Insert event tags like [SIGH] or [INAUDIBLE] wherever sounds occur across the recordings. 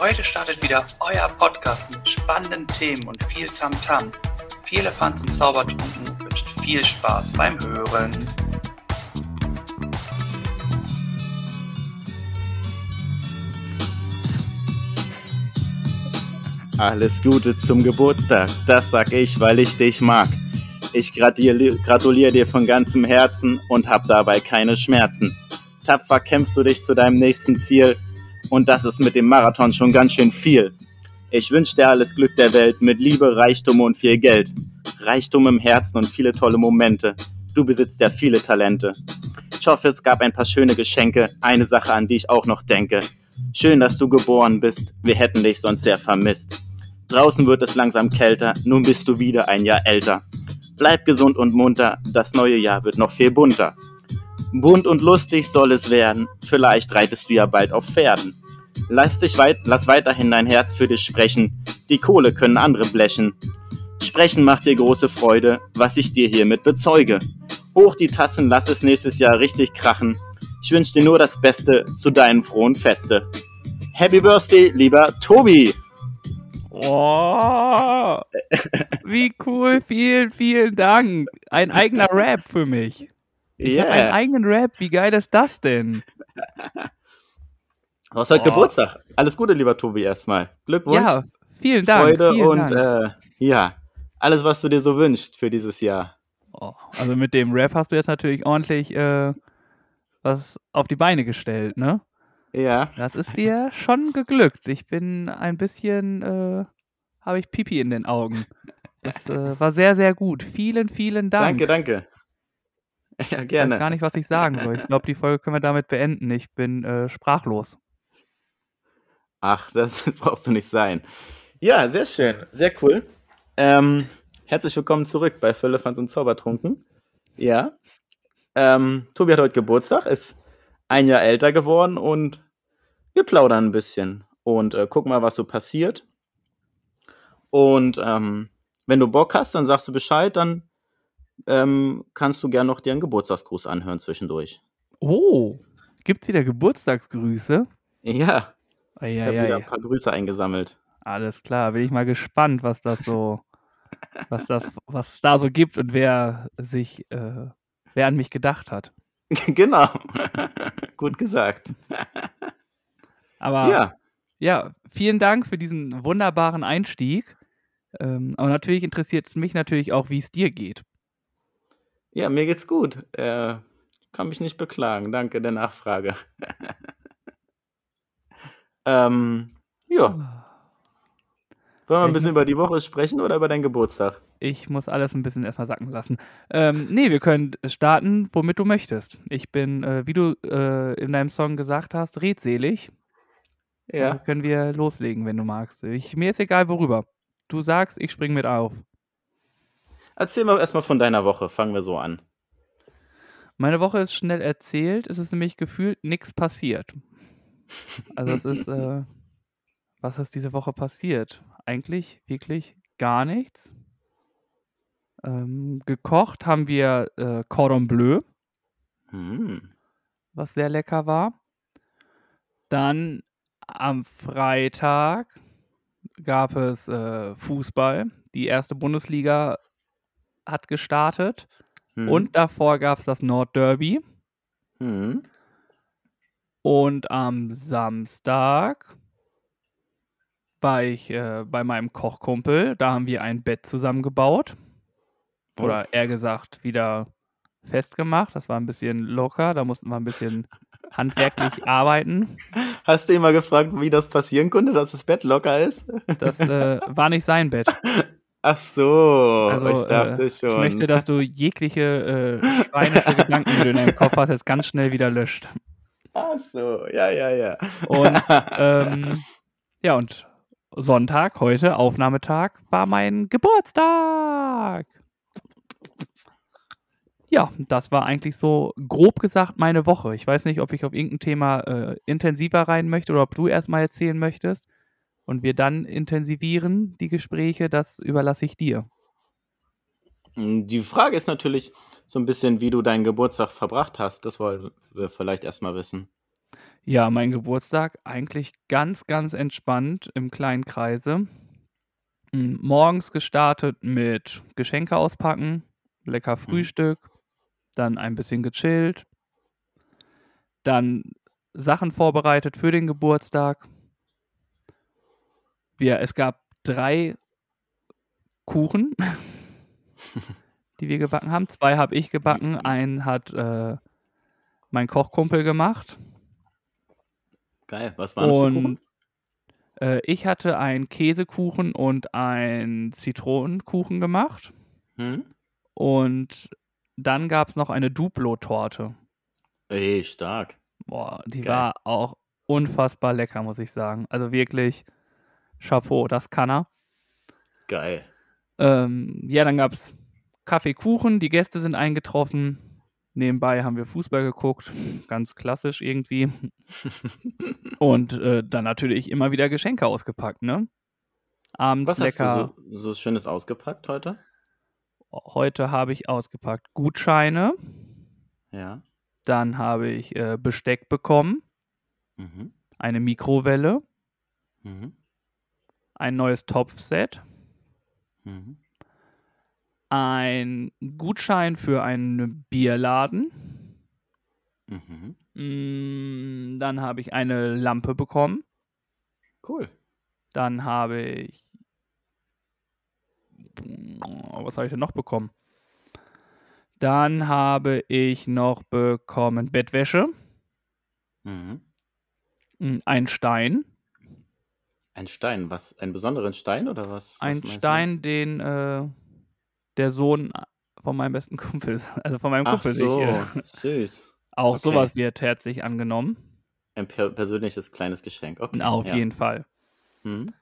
Heute startet wieder euer Podcast mit spannenden Themen und viel Tamtam. -Tam. Viel Elefants und Zaubertrunken wünscht viel Spaß beim Hören. Alles Gute zum Geburtstag, das sag ich, weil ich dich mag. Ich gratuliere dir von ganzem Herzen und hab dabei keine Schmerzen. Tapfer kämpfst du dich zu deinem nächsten Ziel und das ist mit dem Marathon schon ganz schön viel. Ich wünsche dir alles Glück der Welt mit Liebe, Reichtum und viel Geld. Reichtum im Herzen und viele tolle Momente. Du besitzt ja viele Talente. Ich hoffe, es gab ein paar schöne Geschenke, eine Sache, an die ich auch noch denke. Schön, dass du geboren bist, wir hätten dich sonst sehr vermisst. Draußen wird es langsam kälter, nun bist du wieder ein Jahr älter. Bleib gesund und munter, das neue Jahr wird noch viel bunter. Bunt und lustig soll es werden, vielleicht reitest du ja bald auf Pferden. Lass, dich weit, lass weiterhin dein Herz für dich sprechen, die Kohle können andere blechen. Sprechen macht dir große Freude, was ich dir hiermit bezeuge. Hoch die Tassen, lass es nächstes Jahr richtig krachen. Ich wünsche dir nur das Beste zu deinen frohen Feste. Happy Birthday, lieber Tobi! Oh, [LAUGHS] wie cool, vielen, vielen Dank. Ein eigener Rap für mich. Ich yeah. einen eigenen Rap, wie geil ist das denn? [LAUGHS] Du hast heute oh. Geburtstag. Alles Gute, lieber Tobi, erstmal. Glückwunsch. Ja, vielen Dank. Freude vielen und Dank. Äh, ja, alles, was du dir so wünschst für dieses Jahr. Oh, also mit dem Rap hast du jetzt natürlich ordentlich äh, was auf die Beine gestellt, ne? Ja. Das ist dir schon geglückt. Ich bin ein bisschen, äh, habe ich Pipi in den Augen. Das äh, war sehr, sehr gut. Vielen, vielen Dank. Danke, danke. [LAUGHS] Ja, gerne. Ich weiß gar nicht, was ich sagen soll. Ich glaube, die Folge können wir damit beenden. Ich bin äh, sprachlos. Ach, das, das, [LAUGHS] brauchst du nicht sein. Ja, sehr schön. Sehr cool. Ähm, herzlich willkommen zurück bei Füllefanz und Zaubertrunken. Ja. Ähm, Tobi hat heute Geburtstag, ist ein Jahr älter geworden und wir plaudern ein bisschen und äh, gucken mal, was so passiert. Und ähm, wenn du Bock hast, dann sagst du Bescheid, dann ähm, kannst du gerne noch dir einen Geburtstagsgruß anhören zwischendurch. Oh, gibt's wieder Geburtstagsgrüße? Ja. ich habe wieder ein paar Grüße eingesammelt. Alles klar, bin ich mal gespannt, was das so, [LAUGHS] was das, was es da so gibt und wer sich, äh, wer an mich gedacht hat. [LAUGHS] genau. [LAUGHS] Gut gesagt. Aber ja. ja, vielen Dank für diesen wunderbaren Einstieg. Ähm, aber natürlich interessiert es mich natürlich auch, wie es dir geht. Ja, mir geht's gut. Äh, kann mich nicht beklagen. Danke der Nachfrage. [LAUGHS] ähm, ja. Wollen wir ein bisschen über die Woche sprechen oder über deinen Geburtstag? Ich muss alles ein bisschen erstmal sacken lassen. Ähm, nee, wir können starten, womit du möchtest. Ich bin, äh, wie du äh, in deinem Song gesagt hast, redselig. Ja. Also können wir loslegen, wenn du magst. Ich, mir ist egal, worüber. Du sagst, ich spring mit auf. Erzähl mal erstmal von deiner Woche. Fangen wir so an. Meine Woche ist schnell erzählt. Es ist nämlich gefühlt nichts passiert. Also es ist, [LAUGHS] äh, was ist diese Woche passiert? Eigentlich wirklich gar nichts. Ähm, gekocht haben wir äh, Cordon Bleu, mm. was sehr lecker war. Dann am Freitag gab es äh, Fußball. Die erste Bundesliga hat gestartet. Mhm. Und davor gab es das Nordderby. Mhm. Und am Samstag war ich äh, bei meinem Kochkumpel. Da haben wir ein Bett zusammengebaut. Oder oh. eher gesagt, wieder festgemacht. Das war ein bisschen locker. Da mussten wir ein bisschen [LAUGHS] handwerklich arbeiten. Hast du immer gefragt, wie das passieren konnte, dass das Bett locker ist? Das äh, war nicht sein Bett. [LAUGHS] Ach so, also, ich dachte äh, schon. Ich möchte, dass du jegliche äh, schweinische Gedanken, die du in deinem Kopf hast, jetzt ganz schnell wieder löscht. Ach so, ja, ja, ja. Und, [LAUGHS] ähm, ja, und Sonntag, heute, Aufnahmetag, war mein Geburtstag. Ja, das war eigentlich so grob gesagt meine Woche. Ich weiß nicht, ob ich auf irgendein Thema äh, intensiver rein möchte oder ob du erstmal erzählen möchtest und wir dann intensivieren die Gespräche. Das überlasse ich dir. Hm, die Frage ist natürlich so ein bisschen, wie du deinen Geburtstag verbracht hast. Das wollen wir vielleicht erstmal wissen. Ja, mein Geburtstag eigentlich ganz, ganz entspannt im kleinen Kreise. Hm, morgens gestartet mit Geschenke auspacken, lecker Mhm. Frühstück, dann ein bisschen gechillt, dann Sachen vorbereitet für den Geburtstag. Wir es gab 3 Kuchen, [LAUGHS] die wir gebacken haben. 2 habe ich gebacken, Wie einen hat, äh, mein Kochkumpel gemacht. Geil. Was waren das für Kuchen? Äh, ich hatte einen Käsekuchen und einen Zitronenkuchen gemacht. Mhm. Und dann gab's noch eine Duplo-Torte. Ey, stark. Boah, die Geil. war auch unfassbar lecker, muss ich sagen. Also wirklich Chapeau, das kann er. Geil. Ähm, ja, dann gab's Kaffee, Kuchen, die Gäste sind eingetroffen. Nebenbei haben wir Fußball geguckt, ganz klassisch irgendwie. [LAUGHS] Und, äh, dann natürlich immer wieder Geschenke ausgepackt, ne? Abends Was hast du lecker so so Schönes ausgepackt heute? heute habe ich ausgepackt Gutscheine, Ja. dann habe ich, äh, Besteck bekommen, Mhm. eine Mikrowelle, Mhm. Ein neues Topfset, Mhm. ein Gutschein für einen Bierladen. Mhm. Hm, dann habe ich eine Lampe bekommen. Cool. Dann habe ich was habe ich denn noch bekommen? Dann habe ich noch bekommen Bettwäsche. Mhm. Hm, einen Stein. Ein Stein, was einen besonderen Stein oder was was Ein du? Stein, den, äh, der Sohn von meinem besten Kumpel [LAUGHS] also von meinem Ach Kumpel sich, so, äh süß. [LAUGHS] auch Okay. so was wird herzlich angenommen. Ein per persönliches kleines Geschenk. Okay, Auf ja. jeden Fall. Mhm.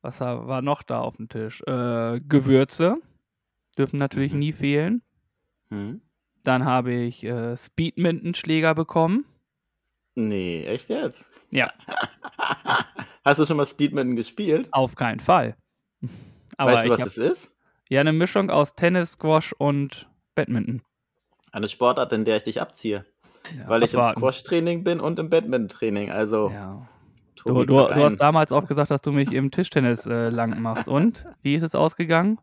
Was war noch da aufm Tisch? Äh, Gewürze dürfen natürlich Mhm. nie fehlen. Mhm. Dann habe ich, äh, Speedmintonschläger bekommen. Ne, echt jetzt? Ja. [LAUGHS] Hast du schon mal Speedminton gespielt? Auf keinen Fall. Aber Weißt du, was habe es ist? ja, 'ne Mischung aus Tennis, Squash und Badminton. Eine Sportart, in der ich dich abziehe, Ja, weil ich im. Squash-Training bin und im Badminton-Training. Also, Ja. Du du du hast damals auch gesagt, dass du mich im Tischtennis, äh, lang machst. Und? Wie ist es ausgegangen?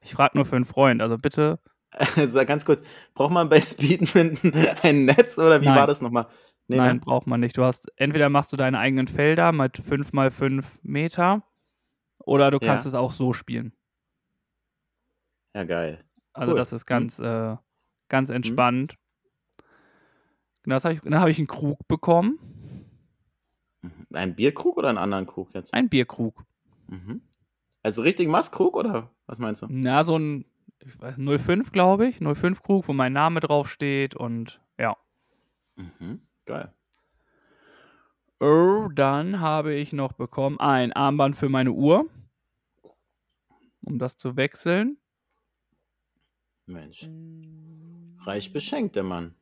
Ich frage nur für 'n Freund, also bitte [LAUGHS] Sag ganz kurz, braucht man bei Speedminton ein Netz oder wie war Nein. das noch mal? Ne, Nein, ne? braucht man nicht. Du hast entweder machst du deine eigenen Felder mit 5 mal 5 Meter oder du kannst Ja. es auch so spielen. Ja, geil. Also, Cool. das ist Mhm. ganz, äh ganz Mhm. entspannt. Genau, das habe ich dann habe ich 'n Krug bekommen. Mhm. Einen Bierkrug oder 'n anderen Krug jetzt? Ein Bierkrug. Mhm. Also richtigen Maßkrug oder was meinst du? Ja, so 'n ich weiß 05, glaube ich, 05 Krug, wo mein Name draufsteht und ja. Mhm. Geil. Oh, dann habe ich noch bekommen ein Armband für meine Uhr. Um das zu wechseln. Mensch. Reich beschenkt, der Mann.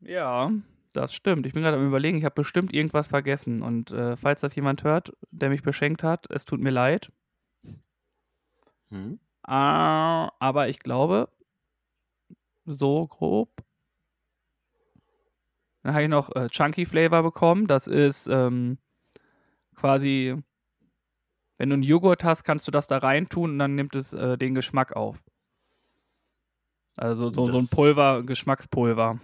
Ja, das stimmt. Ich bin grad am Überlegen, ich habe bestimmt irgendwas vergessen und, äh, falls das jemand hört, der mich beschenkt hat, es tut mir leid. Mhm. Ah, aber ich glaube so grob dann habe ich noch, äh, Chunky Flavor bekommen. Das ist, ähm, quasi wenn du 'n Joghurt hast, kannst du das da reintun und dann nimmt es, äh, den Geschmack auf. Also, so so 'n Pulver Geschmackspulver.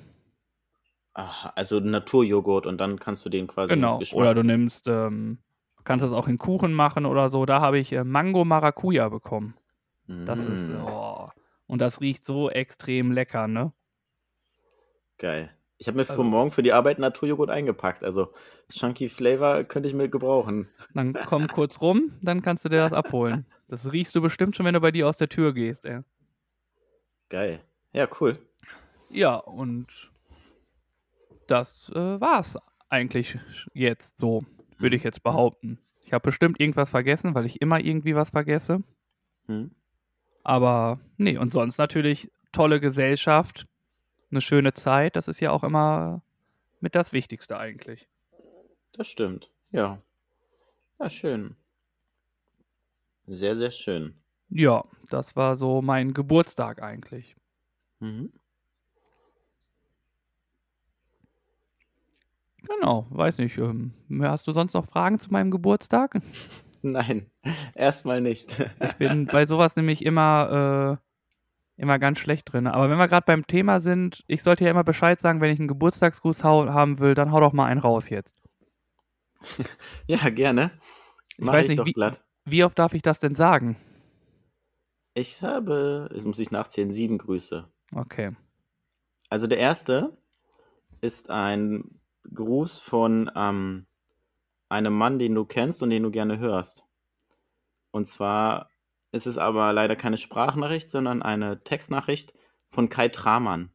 Aha, also Naturjoghurt und dann kannst du den quasi Genau. Geschmack Oder du nimmst, ähm kannst das auch in Kuchen machen oder so. Da habe ich, äh, Mango Maracuja bekommen. Das ist Mm. oh, und das riecht so extrem lecker, ne? Geil. Ich habe mir für Also morgen für die Arbeit Naturjoghurt eingepackt. Also, Chunky Flavor könnte ich mir gebrauchen. Dann komm kurz rum, dann kannst du dir das abholen. Das riechst du bestimmt schon, wenn du bei dir aus der Tür gehst, ey. Geil. Ja, cool. Ja, und das, äh, war's eigentlich jetzt so, würde ich jetzt behaupten. Ich habe bestimmt irgendwas vergessen, weil ich immer irgendwie was vergesse. Mhm. Aber ne, und sonst natürlich tolle Gesellschaft, 'ne schöne Zeit. Das ist ja auch immer mit das Wichtigste eigentlich. Das stimmt, ja. Ja, schön. Sehr, sehr schön. Ja, das war so mein Geburtstag eigentlich. Mhm. Genau, weiß nicht. Ähm, hast du sonst noch Fragen zu meinem Geburtstag? [LAUGHS] Nein, erstmal nicht. Ich bin bei sowas nämlich immer, äh, immer ganz schlecht drin. Aber wenn wir gerade beim Thema sind, ich sollte ja immer Bescheid sagen, wenn ich einen Geburtstagsgruß haben will, dann hau doch mal einen raus jetzt. [LAUGHS] ja, gerne. Mach ich weiß nicht, wie, wie oft darf ich das denn sagen? Ich habe, jetzt muss ich nachzählen, sieben Grüße. Okay. Also der erste ist ein Gruß von ähm, einem Mann, den du kennst und den du gerne hörst. Und zwar ist es aber leider keine Sprachnachricht, sondern eine Textnachricht von Kai Tramann.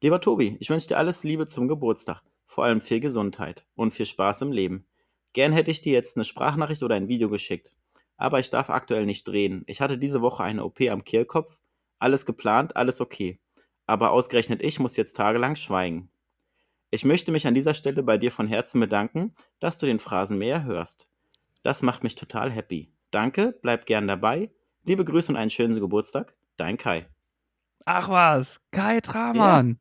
Lieber Tobi, ich wünsche dir alles Liebe zum Geburtstag, vor allem viel Gesundheit und viel Spaß im Leben. Gern hätte ich dir jetzt eine Sprachnachricht oder ein Video geschickt, aber ich darf aktuell nicht reden. Ich hatte diese Woche eine OP am Kehlkopf, alles geplant, alles okay. Aber ausgerechnet ich muss jetzt tagelang schweigen. Ich möchte mich an dieser Stelle bei dir von Herzen bedanken, dass du den Phrasenmäher hörst. Das macht mich total happy. Danke, bleib gern dabei. Liebe Grüße und einen schönen Geburtstag. Dein Kai. Ach was, Kai Tramann.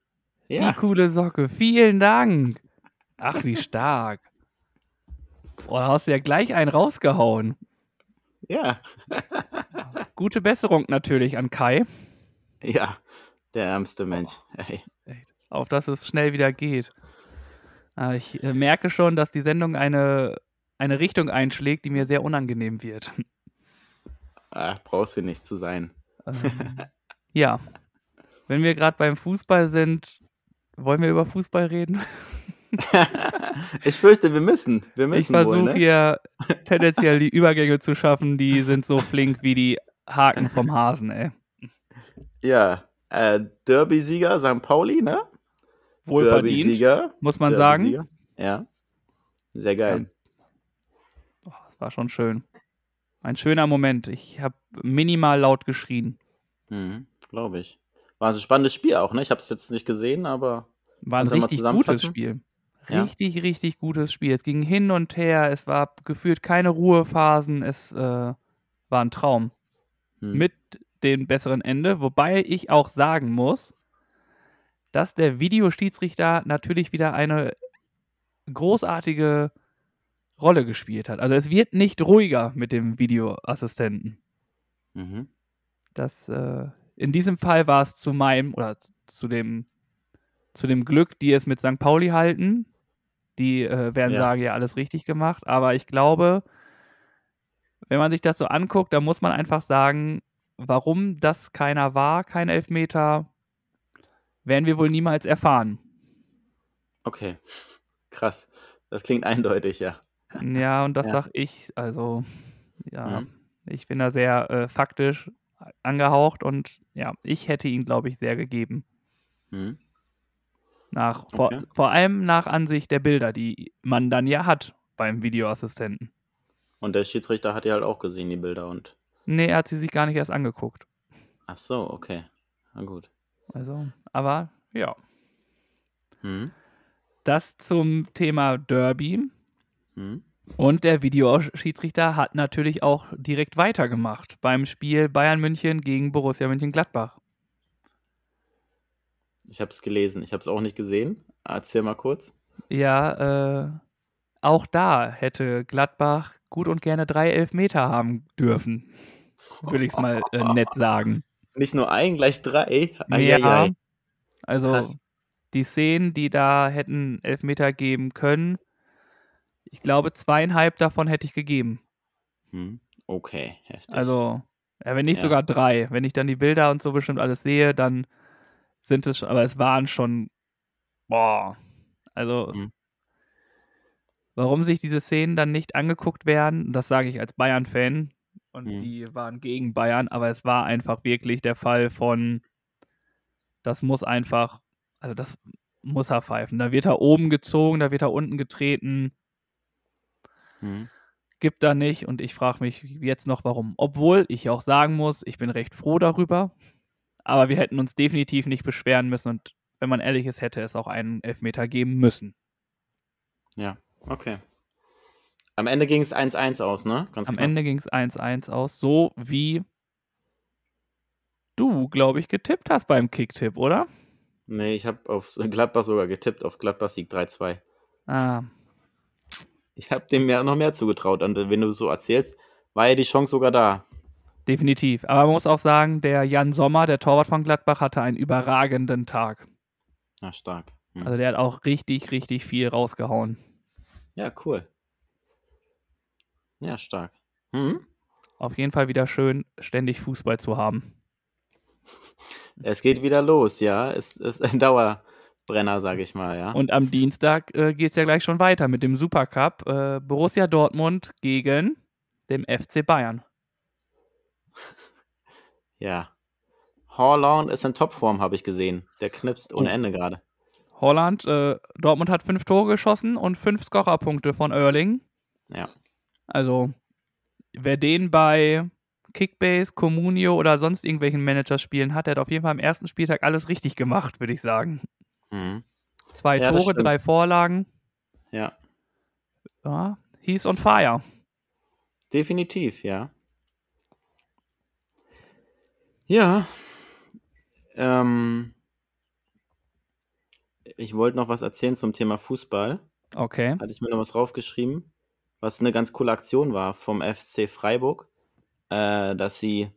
Ja. ja. Die coole Socke. Vielen Dank. Ach, wie stark. Oh, da hast du ja gleich einen rausgehauen. Ja. Gute Besserung natürlich an Kai. Ja, der ärmste Mensch. Hey auf dass es schnell wieder geht. Äh, ich äh, merke schon, dass die Sendung eine, eine Richtung einschlägt, die mir sehr unangenehm wird. Ach, brauchst du nicht zu sein. Ähm, ja. Wenn wir gerade beim Fußball sind, wollen wir über Fußball reden? [LAUGHS] ich fürchte, wir müssen. Wir müssen ich versuche ne? hier tendenziell die Übergänge zu schaffen, die sind so flink wie die Haken vom Hasen, ey. Ja, äh, Derby-Sieger St. Pauli, ne? Wohlverdient, muss man sagen. Ja, sehr geil. War schon schön. Ein schöner Moment. Ich habe minimal laut geschrien. Mhm, Glaube ich. War ein spannendes Spiel auch, ne? Ich habe es jetzt nicht gesehen, aber. War ein richtig gutes Spiel. Richtig, ja. richtig gutes Spiel. Es ging hin und her. Es war gefühlt keine Ruhephasen. Es äh, war ein Traum. Hm. Mit dem besseren Ende. Wobei ich auch sagen muss, dass der Videoschiedsrichter natürlich wieder eine großartige Rolle gespielt hat. Also es wird nicht ruhiger mit dem Videoassistenten. Mhm. Das, äh, in diesem Fall war es zu meinem oder zu dem, zu dem Glück, die es mit St. Pauli halten. Die äh, werden ja. sagen, ja, alles richtig gemacht. Aber ich glaube, wenn man sich das so anguckt, dann muss man einfach sagen, warum das keiner war, kein Elfmeter, werden wir wohl niemals erfahren. Okay, [LAUGHS] krass. Das klingt eindeutig, ja. Ja, und das ja. sag ich, also, ja, mhm. ich bin da sehr äh, faktisch angehaucht und ja, ich hätte ihn, glaube ich, sehr gegeben. Mhm. Nach, okay. vor, vor allem nach Ansicht der Bilder, die man dann ja hat beim Videoassistenten. Und der Schiedsrichter hat ja halt auch gesehen, die Bilder und. Nee, er hat sie sich gar nicht erst angeguckt. Ach so, okay. Na gut. Also, aber ja. Hm. Das zum Thema Derby. Hm. Und der Videoschiedsrichter hat natürlich auch direkt weitergemacht beim Spiel Bayern München gegen Borussia München-Gladbach. Ich habe es gelesen, ich habe es auch nicht gesehen. Erzähl mal kurz. Ja, äh, auch da hätte Gladbach gut und gerne drei Elfmeter haben dürfen. Würde ich es mal äh, nett sagen. Nicht nur ein, gleich drei. Ja, also Krass. die Szenen, die da hätten Elfmeter geben können, ich glaube, zweieinhalb davon hätte ich gegeben. Hm. Okay, heftig. Also, ja, wenn nicht ja. sogar drei. Wenn ich dann die Bilder und so bestimmt alles sehe, dann sind es schon, aber es waren schon, boah, also, hm. warum sich diese Szenen dann nicht angeguckt werden, das sage ich als Bayern-Fan, und hm. die waren gegen Bayern, aber es war einfach wirklich der Fall von, das muss einfach, also das muss er pfeifen. Da wird er oben gezogen, da wird er unten getreten. Hm. Gibt da nicht und ich frage mich jetzt noch, warum. Obwohl ich auch sagen muss, ich bin recht froh darüber, aber wir hätten uns definitiv nicht beschweren müssen und wenn man ehrlich ist, hätte es auch einen Elfmeter geben müssen. Ja, okay. Am Ende ging es 1-1 aus, ne? Ganz Am klar. Ende ging es 1-1 aus, so wie du, glaube ich, getippt hast beim Kicktipp, oder? Nee, ich habe auf Gladbach sogar getippt, auf Gladbach Sieg 3-2. Ah. Ich habe dem ja noch mehr zugetraut. Und wenn du so erzählst, war ja die Chance sogar da. Definitiv. Aber man muss auch sagen, der Jan Sommer, der Torwart von Gladbach, hatte einen überragenden Tag. Na, stark. Hm. Also der hat auch richtig, richtig viel rausgehauen. Ja, cool. Ja, stark. Hm? Auf jeden Fall wieder schön, ständig Fußball zu haben. Es geht wieder los, ja. Es ist [LAUGHS] ein Dauerbrenner, sage ich mal, ja. Und am Dienstag äh, geht es ja gleich schon weiter mit dem Supercup. Äh, Borussia Dortmund gegen den FC Bayern. [LAUGHS] Ja. Holland ist in Topform, habe ich gesehen. Der knipst ohne oh. Ende gerade. Holland, äh, Dortmund hat fünf Tore geschossen und fünf Scorerpunkte von Erling. Ja. Also, wer den bei Kickbase, Communio oder sonst irgendwelchen Managerspielen hat, der hat auf jeden Fall am ersten Spieltag alles richtig gemacht, würde ich sagen. Mhm. Zwei ja, Tore, drei Vorlagen. Ja. Ja, he's on fire. Definitiv, ja. Ja. Ähm, ich wollte noch was erzählen zum Thema Fußball. Okay. Hatte ich mir noch was draufgeschrieben, was eine ganz coole Aktion war vom FC Freiburg, äh, dass sie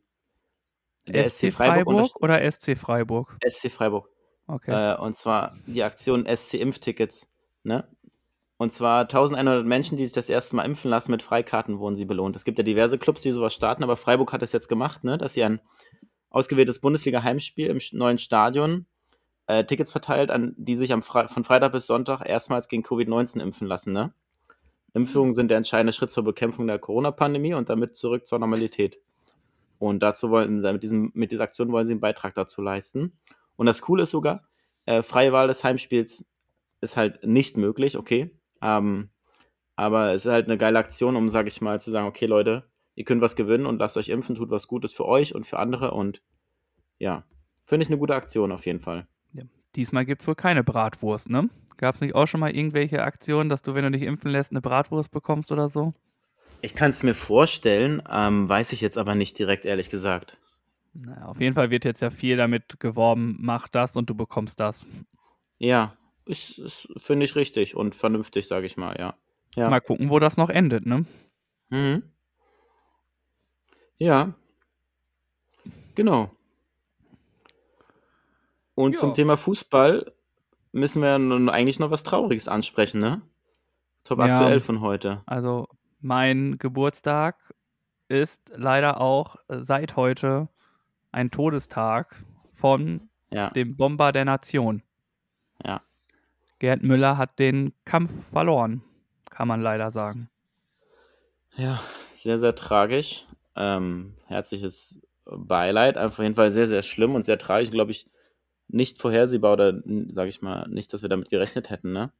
der SC, SC Freiburg, Freiburg oder SC Freiburg? SC Freiburg. Okay. Äh, und zwar die Aktion SC Impftickets, ne? Und zwar 1100 Menschen, die sich das erste Mal impfen lassen, mit Freikarten wurden sie belohnt. Es gibt ja diverse Clubs, die sowas starten, aber Freiburg hat es jetzt gemacht, ne? dass sie ein ausgewähltes Bundesliga-Heimspiel im neuen Stadion äh, Tickets verteilt, an die sich Fre von Freitag bis Sonntag erstmals gegen Covid-19 impfen lassen. Ne? Impfungen sind der entscheidende Schritt zur Bekämpfung der Corona-Pandemie und damit zurück zur Normalität. Und dazu wollen, mit, diesem, mit dieser Aktion wollen sie einen Beitrag dazu leisten. Und das Coole ist sogar, äh, freie Wahl des Heimspiels ist halt nicht möglich, okay. Ähm, aber es ist halt eine geile Aktion, um, sag ich mal, zu sagen, okay, Leute, ihr könnt was gewinnen und lasst euch impfen, tut was Gutes für euch und für andere und ja, finde ich eine gute Aktion auf jeden Fall. Ja. Diesmal gibt es wohl keine Bratwurst, ne? Gab es nicht auch schon mal irgendwelche Aktionen, dass du, wenn du dich impfen lässt, eine Bratwurst bekommst oder so? Ich kann es mir vorstellen, ähm, weiß ich jetzt aber nicht direkt, ehrlich gesagt. Naja, auf jeden Fall wird jetzt ja viel damit geworben, mach das und du bekommst das. Ja, ist, ist finde ich richtig und vernünftig, sage ich mal, ja. ja. Mal gucken, wo das noch endet, ne? Mhm. Ja. Genau. Und ja. zum Thema Fußball müssen wir nun eigentlich noch was Trauriges ansprechen, ne? Top ja, aktuell von heute. Also, mein Geburtstag ist leider auch seit heute ein Todestag von ja. dem Bomber der Nation. Ja. Gerd Müller hat den Kampf verloren, kann man leider sagen. Ja, sehr, sehr tragisch. Ähm, herzliches Beileid. Auf jeden Fall sehr, sehr schlimm und sehr tragisch, glaube ich, nicht vorhersehbar oder sage ich mal, nicht, dass wir damit gerechnet hätten, ne?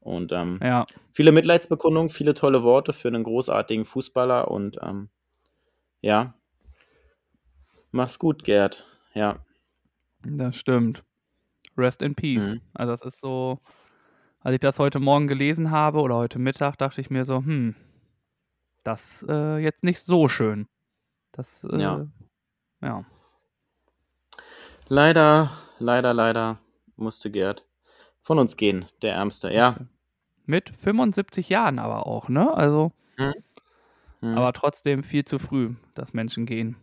Und ähm, ja. viele Mitleidsbekundungen, viele tolle Worte für einen großartigen Fußballer und ähm, ja, mach's gut, Gerd. Ja. Das stimmt. Rest in Peace. Mhm. Also das ist so, als ich das heute Morgen gelesen habe oder heute Mittag, dachte ich mir so, hm, das äh, jetzt nicht so schön. Das, äh, ja. ja. Leider, leider, leider musste Gerd von uns gehen, der Ärmste, ja. Mit 75 Jahren aber auch, ne? Also, hm. Hm. aber trotzdem viel zu früh, dass Menschen gehen.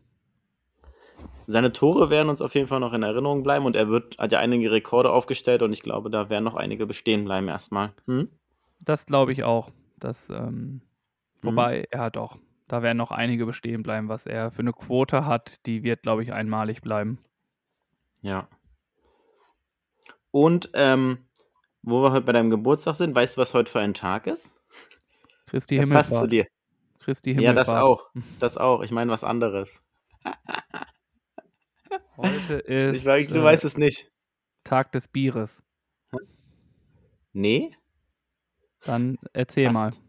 Seine Tore werden uns auf jeden Fall noch in Erinnerung bleiben und er wird, hat ja einige Rekorde aufgestellt und ich glaube, da werden noch einige bestehen bleiben erstmal. Hm? Das glaube ich auch. Das, ähm, wobei, mhm. ja doch, da werden noch einige bestehen bleiben, was er für eine Quote hat, die wird, glaube ich, einmalig bleiben. Ja. Und ähm, wo wir heute bei deinem Geburtstag sind, weißt du, was heute für ein Tag ist? Christi Himmelfahrt. Passt zu dir. Christi Himmelfahrt. Ja, das auch. Das auch. Ich meine was anderes. [LAUGHS] Heute [LAUGHS] ist. Ich weiß, du äh, weißt es nicht. Tag des Bieres. Nee? Dann erzähl fast.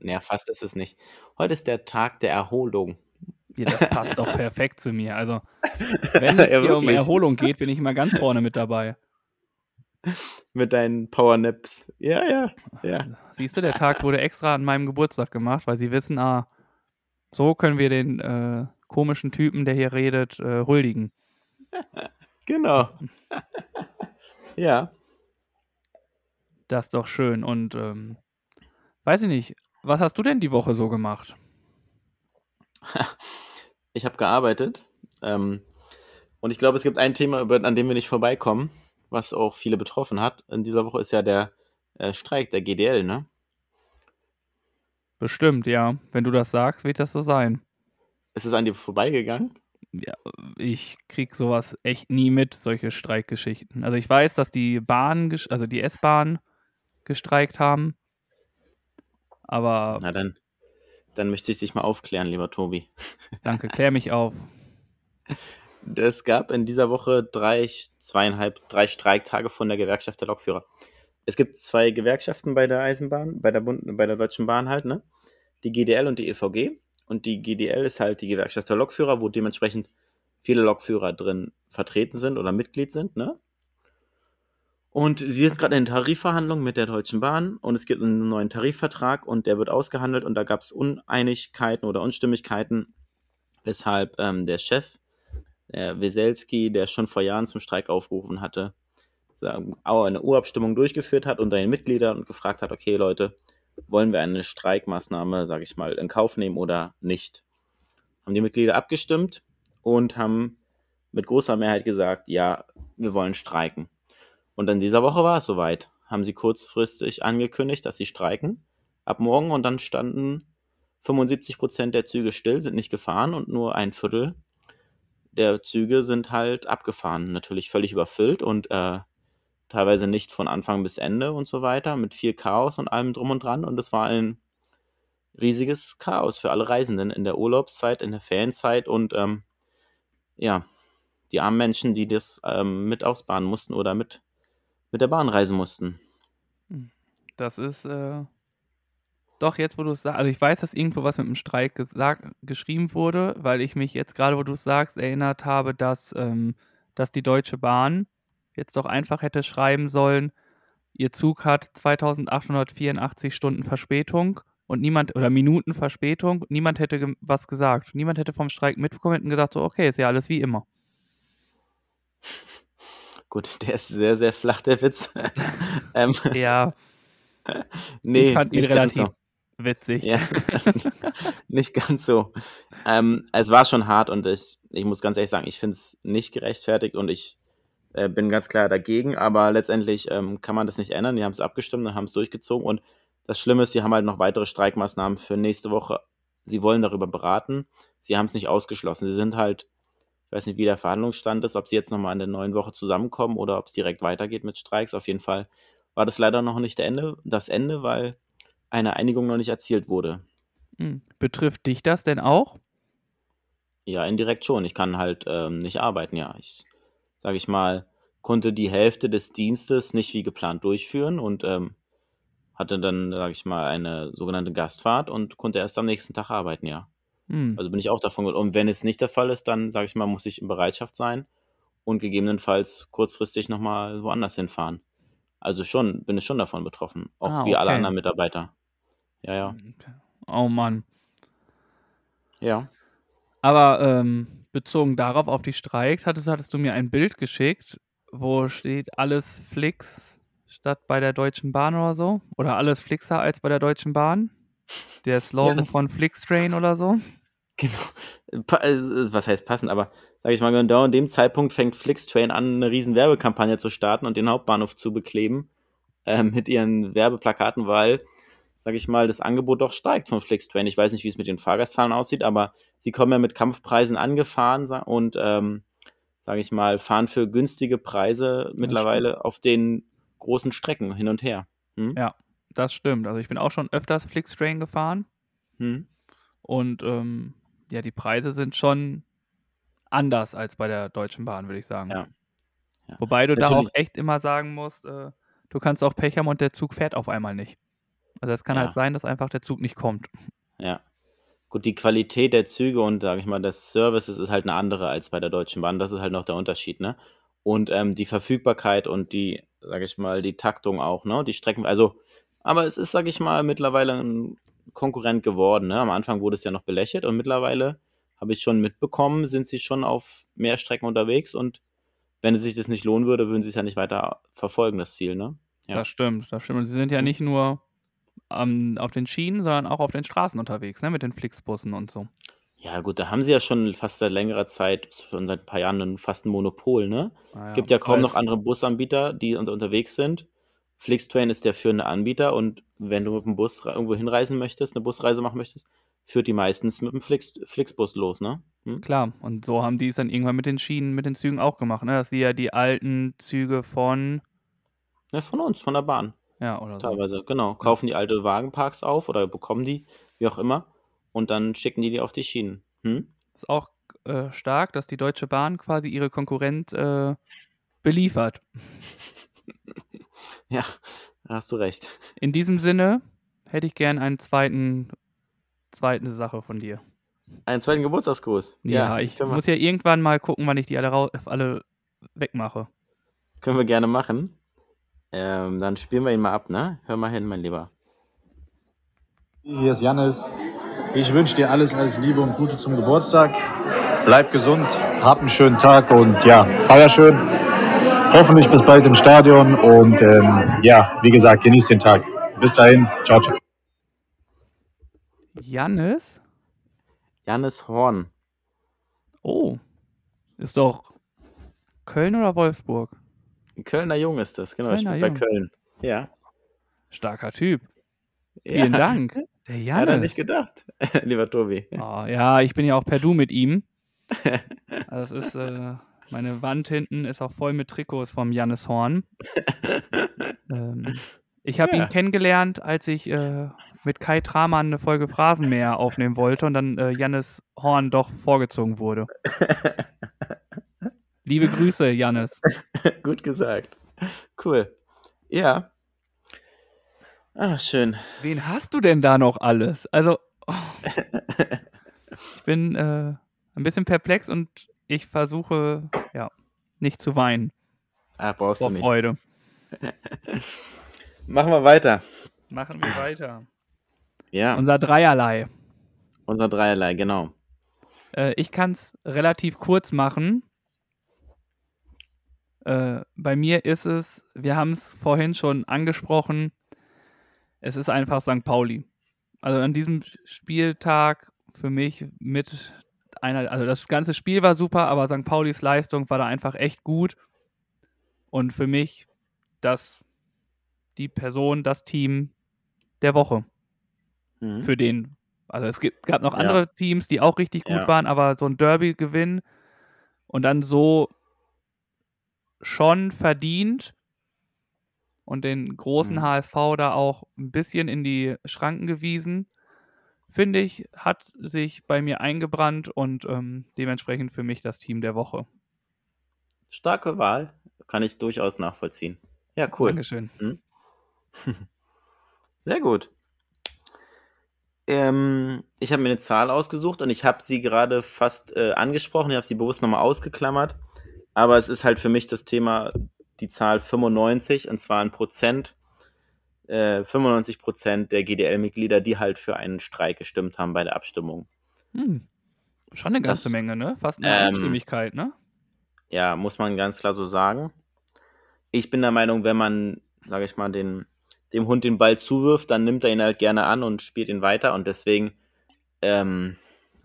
mal. Ja, fast ist es nicht. Heute ist der Tag der Erholung. Ja, das passt doch perfekt zu mir. Also, [LAUGHS] wenn es ja, hier um Erholung geht, bin ich immer ganz vorne mit dabei. [LAUGHS] Mit deinen Powernaps. Ja, ja, ja. Siehst du, der Tag wurde extra an meinem Geburtstag gemacht, weil sie wissen, ah, so können wir den äh, komischen Typen, der hier redet, äh, huldigen. Genau. ja. Das ist doch schön. Und ähm, weiß ich nicht, was hast du denn die Woche so gemacht? ich habe gearbeitet. Ähm, und ich glaube, es gibt ein Thema, an dem wir nicht vorbeikommen, was auch viele betroffen hat. In dieser Woche ist ja der äh, Streik der GDL, ne? Bestimmt, ja. Wenn du das sagst, wird das so sein. Ist es an dir vorbeigegangen? Ja, ich krieg sowas echt nie mit, solche Streikgeschichten. Also ich weiß, dass die Bahn, also die S-Bahn gestreikt haben. Aber. Na dann, dann möchte ich dich mal aufklären, lieber Tobi. [LAUGHS] Danke, klär mich auf. Es gab in dieser Woche drei, zweieinhalb, drei Streiktage von der Gewerkschaft der Lokführer. Es gibt zwei Gewerkschaften bei der Eisenbahn, bei der, Bund, bei der Deutschen Bahn halt, ne? Die GDL und die EVG. Und die GDL ist halt die Gewerkschaft der Lokführer, wo dementsprechend viele Lokführer drin vertreten sind oder Mitglied sind, ne? Und sie sind gerade in Tarifverhandlungen mit der Deutschen Bahn und es gibt einen neuen Tarifvertrag und der wird ausgehandelt und da gab es Uneinigkeiten oder Unstimmigkeiten, weshalb ähm, der Chef, der Weselski, der schon vor Jahren zum Streik aufgerufen hatte, eine Urabstimmung durchgeführt hat unter den Mitgliedern und gefragt hat, okay Leute, wollen wir eine Streikmaßnahme, sage ich mal, in Kauf nehmen oder nicht? Haben die Mitglieder abgestimmt und haben mit großer Mehrheit gesagt, ja, wir wollen streiken. Und in dieser Woche war es soweit. Haben sie kurzfristig angekündigt, dass sie streiken. Ab morgen und dann standen 75 Prozent der Züge still, sind nicht gefahren und nur ein Viertel der Züge sind halt abgefahren. Natürlich völlig überfüllt und äh, teilweise nicht von Anfang bis Ende und so weiter, mit viel Chaos und allem drum und dran. Und es war ein riesiges Chaos für alle Reisenden in der Urlaubszeit, in der Ferienzeit und ähm, ja, die armen Menschen, die das ähm, mit ausbaden mussten oder mit, mit der Bahn reisen mussten. Hm. Das ist äh, doch jetzt, wo du es sagst, also ich weiß, dass irgendwo was mit dem Streik gesagt, geschrieben wurde, weil ich mich jetzt gerade, wo du es sagst, erinnert habe, dass, ähm, dass die Deutsche Bahn jetzt doch einfach hätte schreiben sollen, ihr Zug hat 2884 Stunden Verspätung und niemand, oder Minuten Verspätung, niemand hätte ge was gesagt. Niemand hätte vom Streik mitbekommen und gesagt, so, okay, ist ja alles wie immer. [LAUGHS] Gut, der ist sehr, sehr flach, der Witz. [LAUGHS] ähm, ja. [LAUGHS] nee, ich fand ihn relativ so. witzig. Ja, nicht ganz so. Ähm, es war schon hart und ich, ich muss ganz ehrlich sagen, ich finde es nicht gerechtfertigt und ich äh, bin ganz klar dagegen, aber letztendlich ähm, kann man das nicht ändern. Die haben es abgestimmt und haben es durchgezogen. Und das Schlimme ist, sie haben halt noch weitere Streikmaßnahmen für nächste Woche. Sie wollen darüber beraten. Sie haben es nicht ausgeschlossen. Sie sind halt, ich weiß nicht, wie der Verhandlungsstand ist, ob sie jetzt nochmal in der neuen Woche zusammenkommen oder ob es direkt weitergeht mit Streiks. Auf jeden Fall war das leider noch nicht Ende, das Ende, weil eine Einigung noch nicht erzielt wurde. Hm. Betrifft dich das denn auch? Ja, indirekt schon. Ich kann halt ähm, nicht arbeiten, ja. Ich sage ich mal, konnte die Hälfte des Dienstes nicht wie geplant durchführen und ähm, hatte dann, sage ich mal, eine sogenannte Gastfahrt und konnte erst am nächsten Tag arbeiten, ja. Hm. Also bin ich auch davon. Und wenn es nicht der Fall ist, dann, sage ich mal, muss ich in Bereitschaft sein und gegebenenfalls kurzfristig nochmal woanders hinfahren. Also schon, bin ich schon davon betroffen. Auch ah, wie alle anderen Mitarbeiter. Ja, ja. Okay. Oh Mann. Ja. Aber ähm, bezogen darauf, auf die Streiks, hattest, hattest du mir ein Bild geschickt, wo steht alles Flix statt bei der Deutschen Bahn oder so. Oder alles Flixer als bei der Deutschen Bahn. Der Slogan ja, von Flixtrain oder so. Genau. Äh, was heißt passend, aber sag ich mal, genau in dem Zeitpunkt fängt Flixtrain an, eine riesen Werbekampagne zu starten und den Hauptbahnhof zu bekleben äh, mit ihren Werbeplakaten, weil sage ich mal, das Angebot doch steigt von Flixtrain. Ich weiß nicht, wie es mit den Fahrgastzahlen aussieht, aber sie kommen ja mit Kampfpreisen angefahren und, ähm, sage ich mal, fahren für günstige Preise mittlerweile auf den großen Strecken hin und her. Hm? Ja, das stimmt. Also ich bin auch schon öfters Flixtrain gefahren hm? und ähm, ja, die Preise sind schon anders als bei der Deutschen Bahn, würde ich sagen. Ja. ja. Wobei du Natürlich. da auch echt immer sagen musst, äh, du kannst auch Pech haben und der Zug fährt auf einmal nicht. Also es kann halt sein, dass einfach der Zug nicht kommt. Ja. Gut, die Qualität der Züge und, sage ich mal, des Services ist halt eine andere als bei der Deutschen Bahn. Das ist halt noch der Unterschied, ne? Und ähm, die Verfügbarkeit und die, sage ich mal, die Taktung auch, ne? Die Strecken, also, aber es ist, sage ich mal, mittlerweile ein Konkurrent geworden, ne? Am Anfang wurde es ja noch belächelt und mittlerweile habe ich schon mitbekommen, sind sie schon auf mehr Strecken unterwegs und wenn es sich das nicht lohnen würde, würden sie es ja nicht weiter verfolgen, das Ziel, ne? Ja. Das stimmt, das stimmt. Und sie sind ja mhm. nicht nur ähm, auf den Schienen, sondern auch auf den Straßen unterwegs, ne? mit den Flixbussen und so. Ja, gut, da haben sie ja schon fast seit längerer Zeit, schon seit ein paar Jahren, fast ein Monopol, ne? Ah, ja. Gibt ja kaum noch andere Busanbieter, die unter unterwegs sind. Flixtrain ist der führende Anbieter und wenn du mit dem Bus irgendwo hinreisen möchtest, eine Busreise machen möchtest, führt die meistens mit dem Flix, Flixbus los, ne? Hm? Klar, und so haben die es dann irgendwann mit den Schienen, mit den Zügen auch gemacht, ne? Dass sie ja die alten Züge von. Ja, von uns, von der Bahn. Ja, oder so. Teilweise, genau. Kaufen die alte Wagenparks auf oder bekommen die, wie auch immer, und dann schicken die die auf die Schienen. Hm? Ist auch äh, stark, dass die Deutsche Bahn quasi ihre Konkurrent äh, beliefert. [LAUGHS] ja, hast du recht. In diesem Sinne hätte ich gern einen zweiten, zweite Sache von dir. Einen zweiten Geburtstagsgruß? Ja, ja ich muss ja irgendwann mal gucken, wann ich die alle, alle wegmache. Können wir gerne machen. Ähm, dann spielen wir ihn mal ab, ne? Hör mal hin, mein Lieber. Hier ist Jannis. Ich wünsche dir alles, alles Liebe und Gute zum Geburtstag. Bleib gesund, hab einen schönen Tag und ja, feier schön. Hoffentlich bis bald im Stadion und ähm, ja, wie gesagt, genieß den Tag. Bis dahin, ciao, ciao. Jannis? Jannis Horn. Oh, ist doch Köln oder Wolfsburg? Ein Kölner Jung ist das, genau. Kölner ich bin bei Köln. Ja. Starker Typ. Vielen ja. Dank. [LAUGHS] Der Janis. Hat er nicht gedacht, [LAUGHS] lieber Tobi. Oh, ja, ich bin ja auch per Du mit ihm. Also [LAUGHS] das ist, äh, meine Wand hinten ist auch voll mit Trikots vom Jannis Horn. ähm, ich habe ja. ihn kennengelernt, als ich äh, mit Kai Tramann eine Folge Phrasenmäher aufnehmen wollte und dann äh, Jannis Horn doch vorgezogen wurde. Liebe Grüße, [LAUGHS] Jannis. Gut gesagt. Cool. Ja. Ah, schön. Wen hast du denn da noch alles? Also, oh. ich bin äh, ein bisschen perplex und ich versuche, ja, nicht zu weinen. Ah, brauchst Vor du nicht. Freude. [LAUGHS] Machen wir weiter. Machen wir weiter. Ja. Unser Dreierlei. Unser Dreierlei, genau. Äh, ich kann es relativ kurz machen. Äh, bei mir ist es, wir haben es vorhin schon angesprochen, es ist einfach St. Pauli. Also an diesem Spieltag für mich mit einer, also das ganze Spiel war super, aber St. Paulis Leistung war da einfach echt gut. Und für mich das, die Person, das Team der Woche. Mhm. Für den. Also es gibt, gab noch andere ja. Teams, die auch richtig gut ja. waren, aber so ein Derby-Gewinn und dann so schon verdient und den großen mhm. HSV da auch ein bisschen in die Schranken gewiesen. Finde ich, hat sich bei mir eingebrannt und ähm, dementsprechend für mich das Team der Woche. Starke Wahl, kann ich durchaus nachvollziehen. Ja, cool. Dankeschön. Mhm. [LAUGHS] Sehr gut. Ähm, ich habe mir eine Zahl ausgesucht und ich habe sie gerade fast äh, angesprochen. Ich habe sie bewusst nochmal ausgeklammert. Aber es ist halt für mich das Thema, die Zahl 95, und zwar ein Prozent, äh, 95 Prozent der GDL-Mitglieder, die halt für einen Streik gestimmt haben bei der Abstimmung. Hm. Schon eine ganze das, Menge, ne? Fast eine ähm, Einstimmigkeit, ne? Ja, muss man ganz klar so sagen. Ich bin der Meinung, wenn man, sage ich mal, den, dem Hund den Ball zuwirft, dann nimmt er ihn halt gerne an und spielt ihn weiter. Und deswegen, ähm,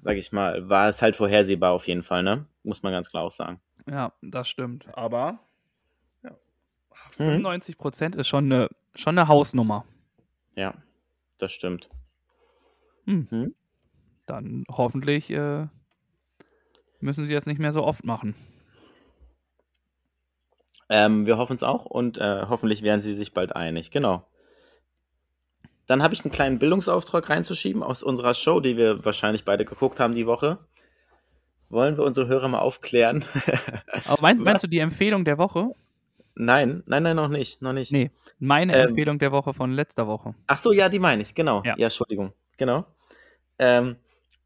sage ich mal, war es halt vorhersehbar auf jeden Fall, ne? Muss man ganz klar auch sagen. Ja, das stimmt. Aber ja, 95 mhm. Prozent ist schon eine, schon eine Hausnummer. Ja, das stimmt. Hm. Hm? Dann hoffentlich äh, müssen sie das nicht mehr so oft machen. Ähm, wir hoffen es auch und äh, hoffentlich werden sie sich bald einig. Genau. Dann habe ich einen kleinen Bildungsauftrag reinzuschieben aus unserer Show, die wir wahrscheinlich beide geguckt haben die Woche wollen wir unsere Hörer mal aufklären. [LAUGHS] Aber mein, meinst du die Empfehlung der Woche? Nein, nein, nein, noch nicht, noch nicht. Nee, meine ähm, Empfehlung der Woche von letzter Woche. Ach so, ja, die meine ich, genau. Ja, ja Entschuldigung, genau. Ähm,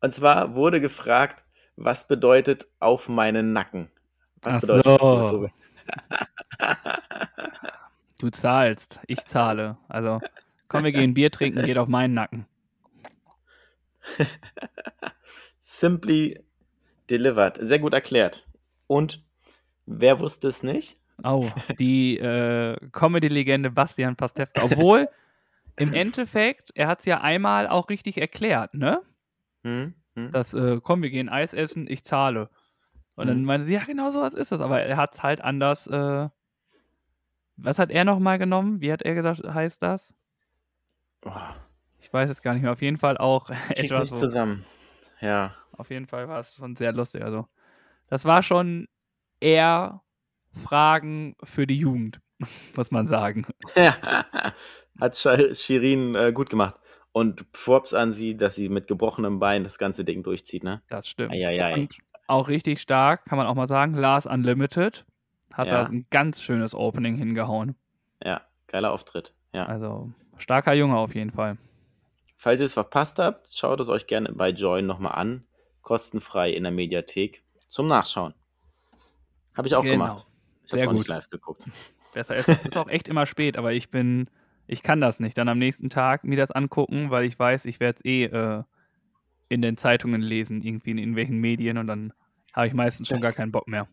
und zwar wurde gefragt, was bedeutet auf meinen Nacken? Was Ach bedeutet so. [LAUGHS] du zahlst, ich zahle. Also, komm, wir gehen Bier trinken, geht auf meinen Nacken. [LAUGHS] Simply Delivered. Sehr gut erklärt. Und wer wusste es nicht? Oh, die äh, Comedy-Legende Bastian Pastewka. Obwohl, im Endeffekt, er hat es ja einmal auch richtig erklärt, ne? Hm, hm. Dass, äh, komm, wir gehen Eis essen, ich zahle. Und hm. dann meinte sie, ja, genau so was ist das. Aber er hat es halt anders. Äh, was hat er nochmal genommen? Wie hat er gesagt, heißt das? Oh. Ich weiß es gar nicht mehr. Auf jeden Fall auch ich etwas. nicht so, zusammen. Ja. Auf jeden Fall war es schon sehr lustig. Also, das war schon eher Fragen für die Jugend, [LAUGHS] muss man sagen. Ja, [LAUGHS] hat Shirin äh, gut gemacht. Und Props an sie, dass sie mit gebrochenem Bein das ganze Ding durchzieht, ne? Das stimmt. Eieiei. Und auch richtig stark, kann man auch mal sagen, Lars Unlimited hat ja. da ein ganz schönes Opening hingehauen. Ja, geiler Auftritt. Ja. Also starker Junge auf jeden Fall. Falls ihr es verpasst habt, schaut es euch gerne bei Join nochmal an. Kostenfrei in der Mediathek zum Nachschauen. Habe ich auch genau. gemacht. Ich habe auch nicht live geguckt. [LAUGHS] Besser ist, es ist auch echt immer spät, aber ich bin, ich kann das nicht. Dann am nächsten Tag mir das angucken, weil ich weiß, ich werde es eh äh, in den Zeitungen lesen, irgendwie in irgendwelchen Medien und dann habe ich meistens schon das, gar keinen Bock mehr.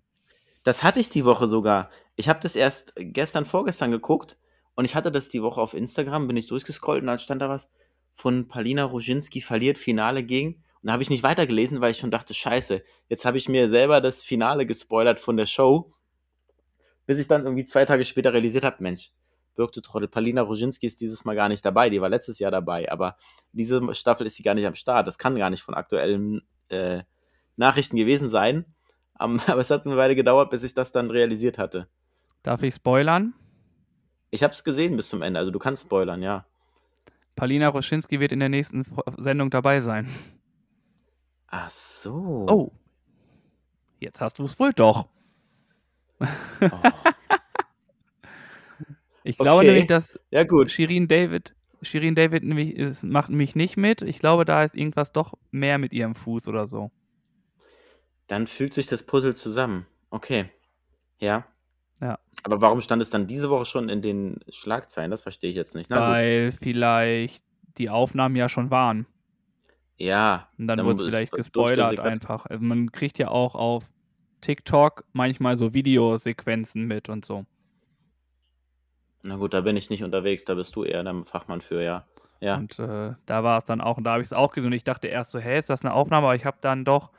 Das hatte ich die Woche sogar. Ich habe das erst gestern, vorgestern geguckt und ich hatte das die Woche auf Instagram, bin ich durchgescrollt und dann stand da was von Palina Roginski verliert Finale gegen. Und da habe ich nicht weitergelesen, weil ich schon dachte, scheiße, jetzt habe ich mir selber das Finale gespoilert von der Show bis ich dann irgendwie zwei Tage später realisiert habe, Mensch, Birk, du Trottel, Palina Roginski ist dieses Mal gar nicht dabei, die war letztes Jahr dabei, aber diese Staffel ist sie gar nicht am Start. Das kann gar nicht von aktuellen äh, Nachrichten gewesen sein. Um, [LAUGHS] aber es hat eine Weile gedauert, bis ich das dann realisiert hatte. Darf ich spoilern? Ich habe es gesehen bis zum Ende, also du kannst spoilern, ja. Palina Roschinski wird in der nächsten Sendung dabei sein. Ach so. Oh. Jetzt hast du es wohl doch. Oh. [LAUGHS] ich glaube okay. nämlich, dass ja, gut. Shirin David, Shirin David nämlich ist, macht mich nicht mit. Ich glaube, da ist irgendwas doch mehr mit ihrem Fuß oder so. Dann fügt sich das Puzzle zusammen. Okay. Ja. Ja. Aber warum stand es dann diese Woche schon in den Schlagzeilen? Das verstehe ich jetzt nicht. Na, Weil gut. vielleicht die Aufnahmen ja schon waren. Ja. Und dann, dann wird es vielleicht gespoilert einfach. Also man kriegt ja auch auf TikTok manchmal so Videosequenzen mit und so. Na gut, da bin ich nicht unterwegs, da bist du eher der Fachmann für, ja. ja. Und äh, da war es dann auch, und da habe ich es auch gesehen. Und ich dachte erst so, hä, ist das eine Aufnahme? Aber ich habe dann doch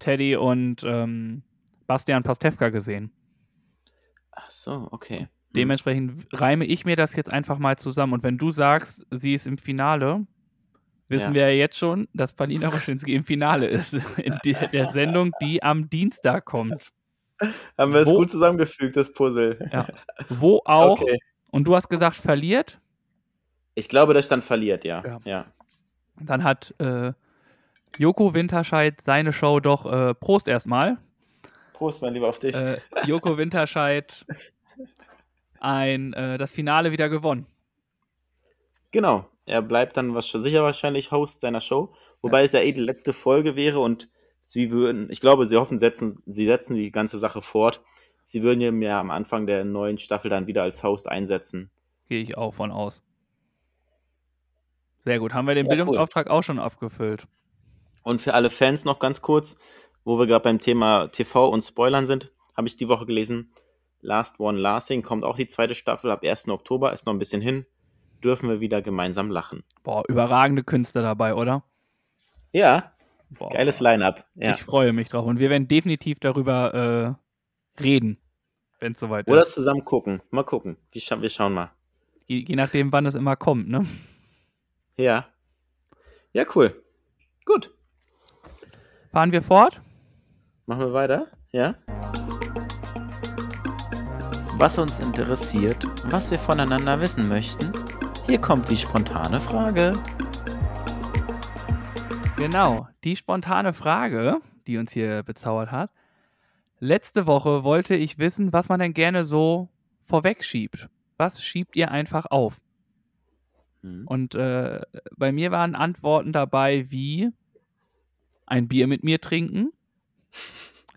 Teddy und ähm, Bastian Pastewka gesehen. Ach so, okay. Hm. Dementsprechend reime ich mir das jetzt einfach mal zusammen. Und wenn du sagst, sie ist im Finale, wissen ja. wir ja jetzt schon, dass Palina [LAUGHS] Roschinski im Finale ist. In die, der Sendung, die am Dienstag kommt. Haben wir es gut zusammengefügt, das Puzzle. Ja. Wo auch, okay. und du hast gesagt, verliert? Ich glaube, das stand verliert, ja. ja. ja. Dann hat äh, Joko Winterscheid seine Show doch, äh, Prost erstmal. Prost, mein Lieber, auf dich. Äh, Joko Winterscheid ein, äh, das Finale wieder gewonnen. Genau. Er bleibt dann was, sicher wahrscheinlich Host seiner Show, wobei ja. es ja eh die letzte Folge wäre und sie würden, ich glaube, sie hoffen, setzen, sie setzen die ganze Sache fort. Sie würden ihn ja am Anfang der neuen Staffel dann wieder als Host einsetzen. Gehe ich auch von aus. Sehr gut. Haben wir den ja, Bildungsauftrag cool. auch schon abgefüllt. Und für alle Fans noch ganz kurz, wo wir gerade beim Thema TV und Spoilern sind, habe ich die Woche gelesen. Last One Lasting kommt auch die zweite Staffel ab 1. Oktober, ist noch ein bisschen hin dürfen wir wieder gemeinsam lachen. Boah, überragende Künstler dabei, oder? Ja. Boah. Geiles Line-up. Ja. Ich freue mich drauf. Und wir werden definitiv darüber äh, reden, wenn es soweit ist. Oder zusammen gucken. Mal gucken. Wir, scha wir schauen mal. Je, je, nachdem, wann es immer kommt, ne? Ja. Ja, cool. Gut. Fahren wir fort? Machen wir weiter? Ja was uns interessiert, was wir voneinander wissen möchten. Hier kommt die spontane Frage. Genau, die spontane Frage, die uns hier bezaubert hat. Letzte Woche wollte ich wissen, was man denn gerne so vorwegschiebt. Was schiebt ihr einfach auf? Mhm. Und äh, bei mir waren Antworten dabei wie ein Bier mit mir trinken.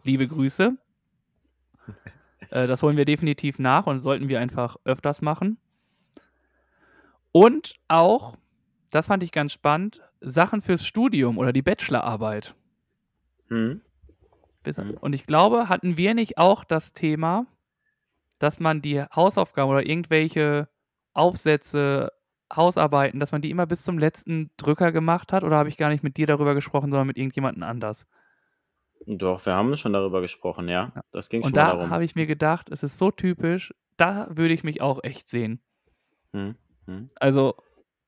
Liebe Grüße. [LAUGHS] Äh, das holen wir definitiv nach und sollten wir einfach öfters machen. Und auch, das fand ich ganz spannend, Sachen fürs Studium oder die Bachelorarbeit. Hm. Und ich glaube, hatten wir nicht auch das Thema, dass man die Hausaufgaben oder irgendwelche Aufsätze, Hausarbeiten, dass man die immer bis zum letzten Drücker gemacht hat? Oder habe ich gar nicht mit dir darüber gesprochen, sondern mit irgendjemandem anders? Doch, wir haben schon darüber gesprochen, ja. ja. Das ging Und schon da darum. habe ich mir gedacht, es ist so typisch, da würde ich mich auch echt sehen. Hm, hm. Also,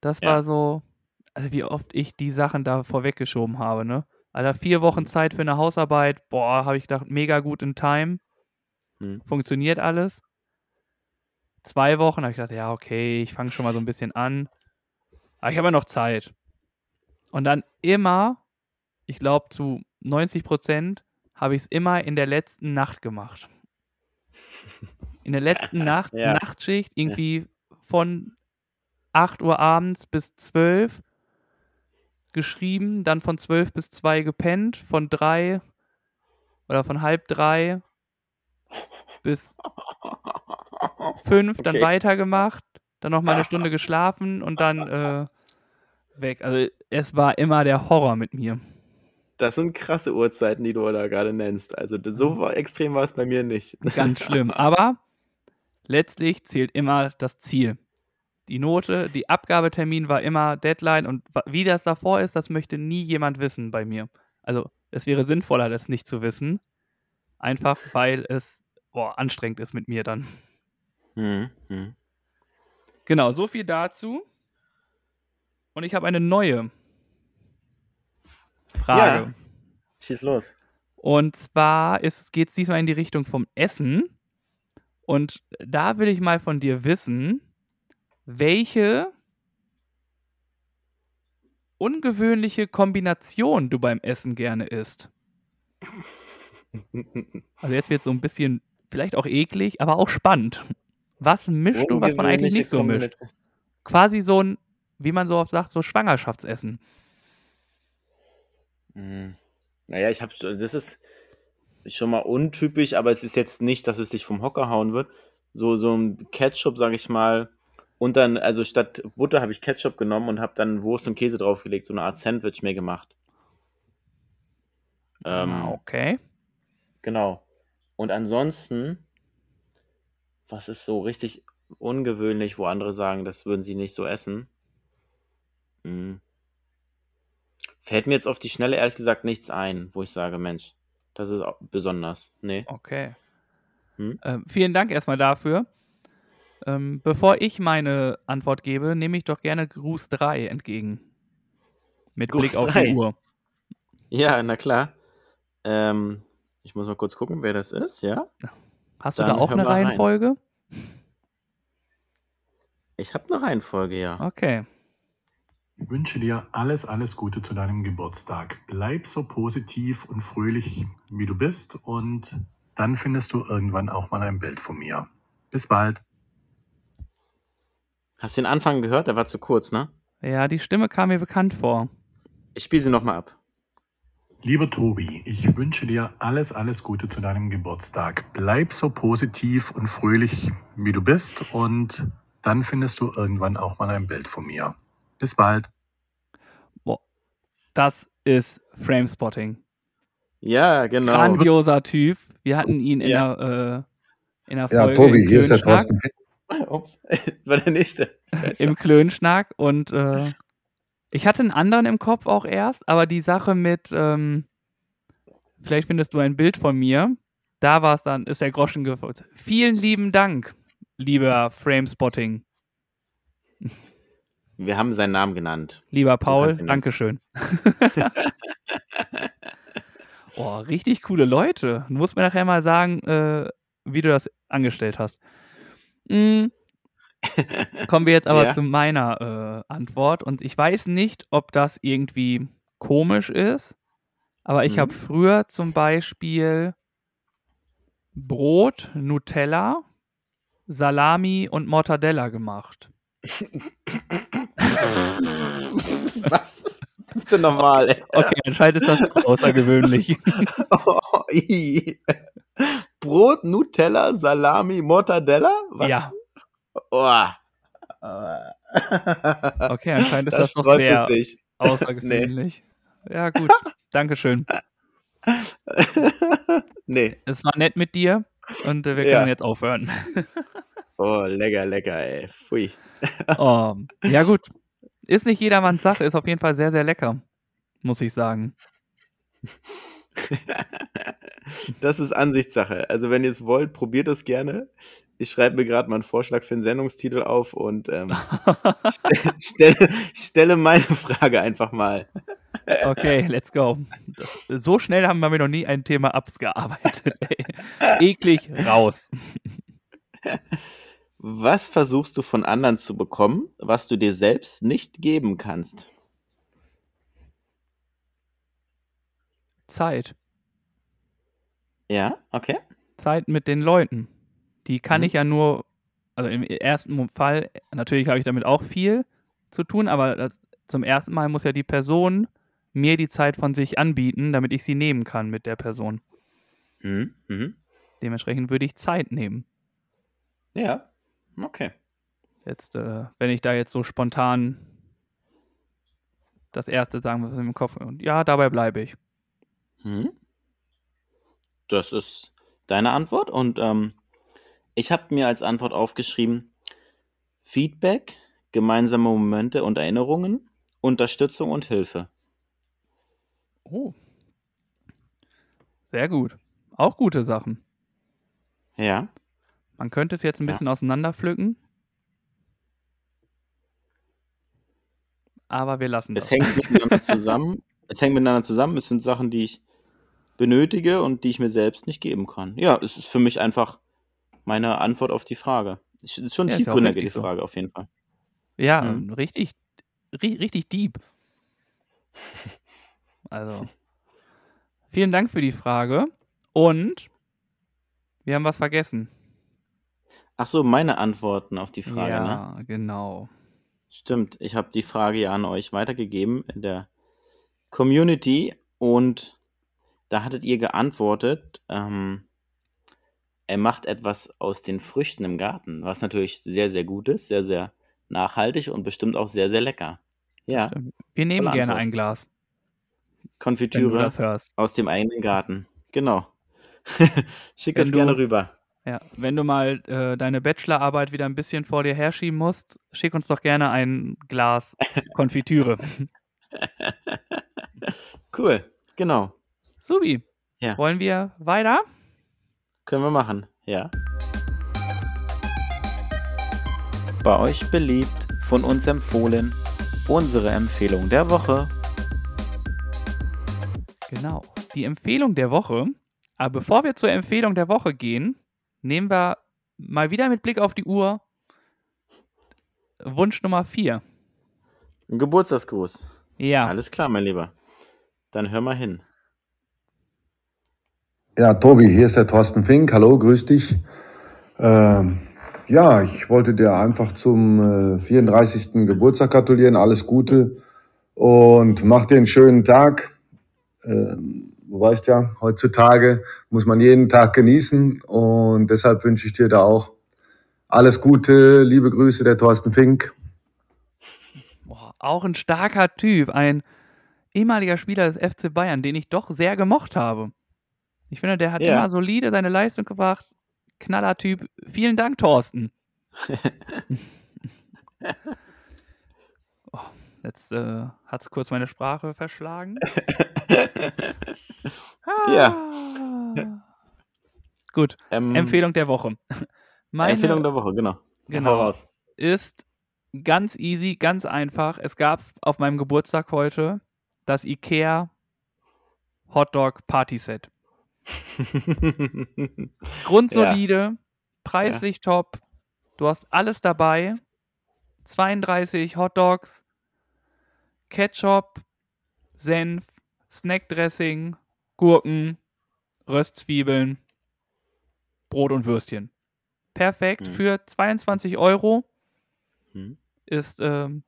das ja. war so, also wie oft ich die Sachen da vorweggeschoben habe, ne? Alter, vier Wochen hm. Zeit für eine Hausarbeit, boah, habe ich gedacht, mega gut in Time. Hm. Funktioniert alles. Zwei Wochen habe ich gedacht, ja, okay, ich fange schon mal so ein bisschen an. Aber ich habe ja noch Zeit. Und dann immer, ich glaube zu 90 Prozent, habe ich es immer in der letzten Nacht gemacht. In der letzten [LAUGHS] Nacht, ja. Nachtschicht, irgendwie von 8 Uhr abends bis 12 geschrieben, dann von 12 bis 2 gepennt, von 3 oder von halb 3 bis 5 dann okay. weitergemacht, dann noch mal eine Stunde geschlafen und dann äh, weg. Also es war immer der Horror mit mir. Das sind krasse Uhrzeiten, die du da gerade nennst. Also so extrem war es bei mir nicht. [LAUGHS] Ganz schlimm. Aber letztlich zählt immer das Ziel. Die Note, die Abgabetermin war immer Deadline und wie das davor ist, das möchte nie jemand wissen bei mir. Also es wäre sinnvoller, das nicht zu wissen. Einfach weil es boah, anstrengend ist mit mir dann. Mhm. Genau, so viel dazu. Und ich habe eine neue Frage. Ja, schieß los. Und zwar geht es diesmal in die Richtung vom Essen. Und da will ich mal von dir wissen, welche ungewöhnliche Kombination du beim Essen gerne isst. [LAUGHS] Also jetzt wird es so ein bisschen, vielleicht auch eklig, aber auch spannend. Was mischst du, was man eigentlich nicht so mischt? Quasi so ein, wie man so oft sagt, so Schwangerschaftsessen. Hm. Naja, ich habe, das ist schon mal untypisch, aber es ist jetzt nicht, dass es sich vom Hocker hauen wird. So, so ein Ketchup, sage ich mal, und dann, also statt Butter habe ich Ketchup genommen und habe dann Wurst und Käse draufgelegt, so eine Art Sandwich mir gemacht. Ähm, ah, okay. Genau. Und ansonsten, was ist so richtig ungewöhnlich, wo andere sagen, das würden sie nicht so essen? Hm. Fällt mir jetzt auf die Schnelle ehrlich gesagt nichts ein, wo ich sage, Mensch, das ist besonders. Nee. Okay. Hm? Ähm, vielen Dank erstmal dafür. Ähm, bevor ich meine Antwort gebe, nehme ich doch gerne Gruß 3 entgegen. Mit Gruß Blick auf 3. die Uhr. Ja, na klar. Ähm, ich muss mal kurz gucken, wer das ist, ja? Hast Dann du da auch eine Reihenfolge? Rein. Ich habe eine Reihenfolge, ja. Okay. Ich wünsche dir alles, alles Gute zu deinem Geburtstag. Bleib so positiv und fröhlich, wie du bist, und dann findest du irgendwann auch mal ein Bild von mir. Bis bald. Hast du den Anfang gehört? Der war zu kurz, ne? Ja, die Stimme kam mir bekannt vor. Ich spiele sie nochmal ab. Lieber Tobi, ich wünsche dir alles, alles Gute zu deinem Geburtstag. Bleib so positiv und fröhlich, wie du bist, und dann findest du irgendwann auch mal ein Bild von mir. Bis bald. Boah, das ist Framespotting. Ja, genau. Grandioser Typ. Wir hatten ihn in, ja. der, äh, in der Folge. Ja, Tobi, hier ist der Thorsten. [LAUGHS] Ups, [LAUGHS] war der nächste. Im Klönschnack und äh, ich hatte einen anderen im Kopf auch erst, aber die Sache mit, ähm, vielleicht findest du ein Bild von mir, da war es dann, ist der Groschen gefallen. Vielen lieben Dank, lieber Framespotting. [LAUGHS] Wir haben seinen Namen genannt. Lieber Paul, Dankeschön. [LAUGHS] [LAUGHS] oh, richtig coole Leute. Du musst mir nachher mal sagen, äh, wie du das angestellt hast. Mhm. [LAUGHS] Kommen wir jetzt aber ja. zu meiner äh, Antwort. Und ich weiß nicht, ob das irgendwie komisch ist, aber ich mhm. habe früher zum Beispiel Brot, Nutella, Salami und Mortadella gemacht. [LAUGHS] Was? Bitte normal. Ey. Okay, anscheinend ist das außergewöhnlich. oh, [LAUGHS] Brot, Nutella, Salami, Mortadella? Was? Ja. Oh. okay, anscheinend ist das, das noch sehr sich. außergewöhnlich. nee. Ja, gut. Dankeschön. [LAUGHS] nee. Es war nett mit dir. und äh, wir können ja. jetzt aufhören. Oh, lecker, lecker, ey. Pfui. oh, [LAUGHS] ja, gut. Ist nicht jedermanns Sache, ist auf jeden Fall sehr, sehr lecker, muss ich sagen. [LAUGHS] das ist Ansichtssache. Also, wenn ihr es wollt, probiert es gerne. Ich schreibe mir gerade mal einen Vorschlag für einen Sendungstitel auf und ähm, [LAUGHS] stelle, stelle meine Frage einfach mal. Okay, let's go. So schnell haben wir noch nie ein Thema abgearbeitet. Eklig raus. Was versuchst du von anderen zu bekommen, was du dir selbst nicht geben kannst? Zeit. Ja, okay. Zeit mit den Leuten. Die kann mhm. ich ja nur, also im ersten Fall, natürlich habe ich damit auch viel zu tun, aber das, zum ersten Mal muss ja die Person mir die Zeit von sich anbieten, damit ich sie nehmen kann mit der Person. Mhm. Mhm. Dementsprechend würde ich Zeit nehmen. Ja, okay. Jetzt, äh, wenn ich da jetzt so spontan das erste sagen, was im Kopf und ja, dabei bleibe ich. Mhm. Das ist deine Antwort und ähm, ich habe mir als Antwort aufgeschrieben: Feedback, gemeinsame Momente und Erinnerungen, Unterstützung und Hilfe. Oh. Sehr gut. Auch gute Sachen. Ja. Man könnte es jetzt ein bisschen ja. auseinanderpflücken. Aber wir lassen es. Es hängt [LAUGHS] miteinander zusammen. Es hängt miteinander zusammen. Es sind Sachen, die ich benötige und die ich mir selbst nicht geben kann. Ja, es ist für mich einfach meine Antwort auf die Frage. Es ist schon ja, tiefgründige die Frage, so. auf jeden Fall. Ja, mhm. richtig, richtig deep. Also, vielen Dank für die Frage. Und wir haben was vergessen. Ach so, meine Antworten auf die Frage, ja, ne? genau. Stimmt, ich habe die Frage ja an euch weitergegeben in der Community und da hattet ihr geantwortet, ähm, er macht etwas aus den Früchten im Garten, was natürlich sehr, sehr gut ist, sehr, sehr nachhaltig und bestimmt auch sehr, sehr lecker. Ja. Wir nehmen gerne Antwort. ein Glas. Konfitüre aus dem eigenen Garten. Genau. [LAUGHS] Schick es gerne rüber. Ja, wenn du mal äh, deine Bachelorarbeit wieder ein bisschen vor dir herschieben musst, schick uns doch gerne ein Glas [LAUGHS] Konfitüre. cool, genau. Subi. Ja. Wollen wir weiter? Können wir machen, ja. Bei euch beliebt, von uns empfohlen, unsere Empfehlung der Woche. Genau, die Empfehlung der Woche. Aber bevor wir zur Empfehlung der Woche gehen, nehmen wir mal wieder mit Blick auf die Uhr Wunsch Nummer 4. Geburtstagsgruß. Ja. Alles klar, mein Lieber. Dann hör mal hin. Ja, Tobi, hier ist der Thorsten Fink. Hallo, grüß dich. Ähm, ja, ich wollte dir einfach zum äh, 34. Geburtstag gratulieren. Alles Gute und mach dir einen schönen Tag. Ähm, du weißt ja, heutzutage muss man jeden Tag genießen und deshalb wünsche ich dir da auch alles Gute. Liebe Grüße, der Thorsten Fink. Boah, auch ein starker Typ, ein ehemaliger Spieler des FC Bayern, den ich doch sehr gemocht habe. Ich finde, der hat ja. immer solide seine Leistung gebracht. Knallertyp. Vielen Dank, Thorsten. [LAUGHS] jetzt äh, hat es kurz meine Sprache verschlagen. [LAUGHS] ah. Ja. Gut. Ähm, Empfehlung der Woche. Meine Empfehlung der Woche, genau. Genau. Ist ganz easy, ganz einfach. Es gab auf meinem Geburtstag heute das IKEA Hotdog Party Set. [LAUGHS] Grundsolide, ja. preislich ja. top. Du hast alles dabei. 32 Hot Dogs, Ketchup, Senf, Snackdressing, Gurken, Röstzwiebeln, Brot und Würstchen. Perfekt mhm. für 22 Euro. Mhm. Ist ähm,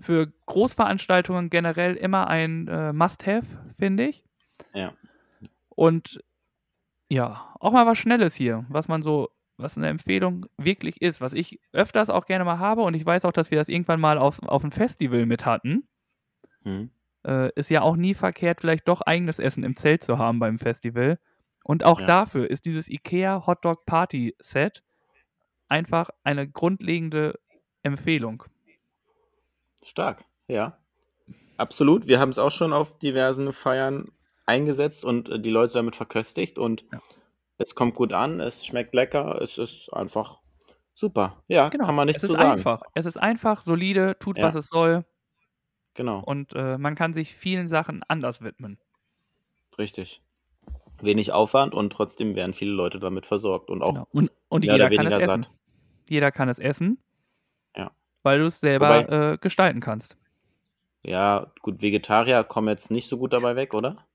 für Großveranstaltungen generell immer ein äh, Must-Have, finde ich. Ja. Und ja, auch mal was Schnelles hier, was man so, was eine Empfehlung wirklich ist, was ich öfters auch gerne mal habe und ich weiß auch, dass wir das irgendwann mal auf, auf einem Festival mit hatten. Hm. Äh, ist ja auch nie verkehrt, vielleicht doch eigenes Essen im Zelt zu haben beim Festival. Und auch ja. dafür ist dieses IKEA Hotdog Party Set einfach eine grundlegende Empfehlung. Stark, ja. Absolut. Wir haben es auch schon auf diversen Feiern eingesetzt und äh, die Leute damit verköstigt und ja. Es kommt gut an, es schmeckt lecker, es ist einfach super. Ja, genau. kann man nicht es zu sagen. Einfach. Es ist einfach, solide, tut, ja. was es soll. Genau. Und äh, man kann sich vielen Sachen anders widmen. Richtig. Wenig Aufwand und trotzdem werden viele Leute damit versorgt und auch genau. und, und jeder kann es essen. Jeder kann es essen. Ja. Weil du es selber Wobei, äh, gestalten kannst. Ja, gut, Vegetarier kommen jetzt nicht so gut dabei weg, oder?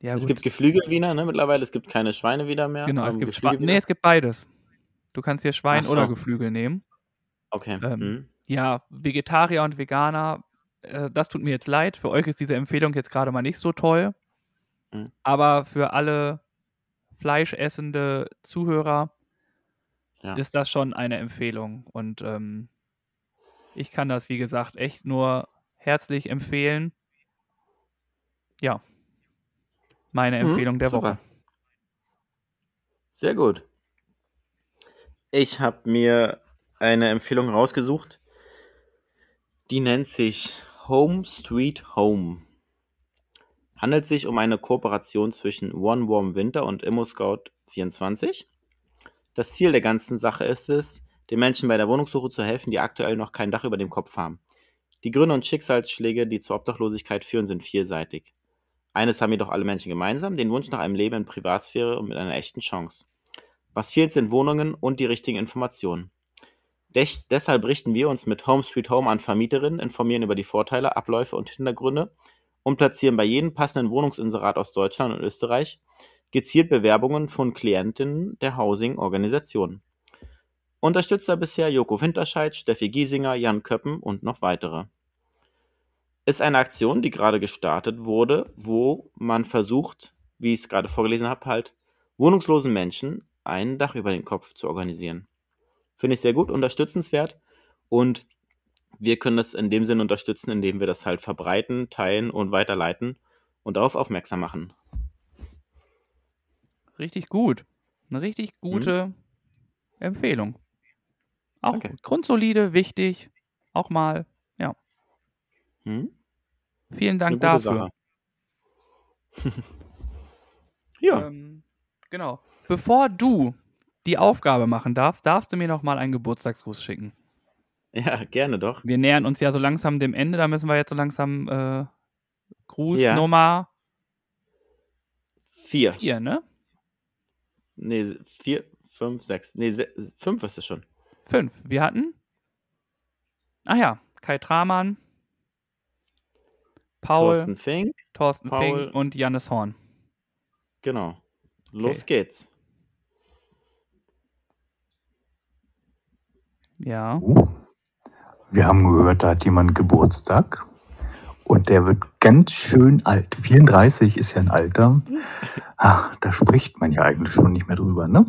Ja, es gut. gibt Geflügelwiener, ne, mittlerweile. Es gibt keine Schweine wieder mehr. Genau, es gibt, Schwe nee, es gibt beides. Du kannst hier Schwein so. oder Geflügel nehmen. Okay. Ähm, mhm. Ja, Vegetarier und Veganer, äh, das tut mir jetzt leid. Für euch ist diese Empfehlung jetzt gerade mal nicht so toll. Mhm. Aber für alle fleischessende Zuhörer ja. ist das schon eine Empfehlung. Und ähm, ich kann das, wie gesagt, echt nur herzlich empfehlen. Ja. Meine mhm, Empfehlung mhm, der super. Woche. Sehr gut. Ich habe mir eine Empfehlung rausgesucht. Die nennt sich Home Street Home. Handelt sich um eine Kooperation zwischen One Warm Winter und ImmoScout 24. Das Ziel der ganzen Sache ist es, den Menschen bei der Wohnungssuche zu helfen, die aktuell noch kein Dach über dem Kopf haben. Die Gründe und Schicksalsschläge, die zur Obdachlosigkeit führen, sind vielseitig. Eines haben jedoch alle Menschen gemeinsam, den Wunsch nach einem Leben in Privatsphäre und mit einer echten Chance. Was fehlt, sind Wohnungen und die richtigen Informationen. Des deshalb richten wir uns mit Home Sweet Home an Vermieterinnen, informieren über die Vorteile, Abläufe und Hintergründe und platzieren bei jedem passenden Wohnungsinserat aus Deutschland und Österreich gezielt Bewerbungen von Klientinnen der Housing-Organisationen. Unterstützer bisher Joko Winterscheid, Steffi Giesinger, Jan Köppen und noch weitere. Ist eine Aktion, die gerade gestartet wurde, wo man versucht, wie ich es gerade vorgelesen habe, halt wohnungslosen Menschen ein Dach über den Kopf zu organisieren. Finde ich sehr gut, unterstützenswert und wir können das in dem Sinne unterstützen, indem wir das halt verbreiten, teilen und weiterleiten und darauf aufmerksam machen. Richtig gut. Eine richtig gute mhm. Empfehlung. Auch okay. grundsolide, wichtig. Auch mal, ja. Mhm. Vielen Dank dafür. [LAUGHS] ja. Ähm, genau. Bevor du die Aufgabe machen darfst, darfst du mir noch mal einen Geburtstagsgruß schicken. Ja, gerne doch. Wir nähern uns ja so langsam dem Ende, da müssen wir jetzt so langsam äh, Gruß ja. Nummer vier. Vier, ne? Nee, vier, fünf, sechs. Nee, fünf ist es schon. Fünf. Wir hatten. Ach ja, Kai Tramann, Paul, Thorsten Fink, Thorsten Paul, Fink und Jannis Horn. Genau. Los okay. geht's. Ja. Wir haben gehört, da hat jemand Geburtstag und der wird ganz schön alt. 34 ist ja ein Alter. Ach, da spricht man ja eigentlich schon nicht mehr drüber, ne?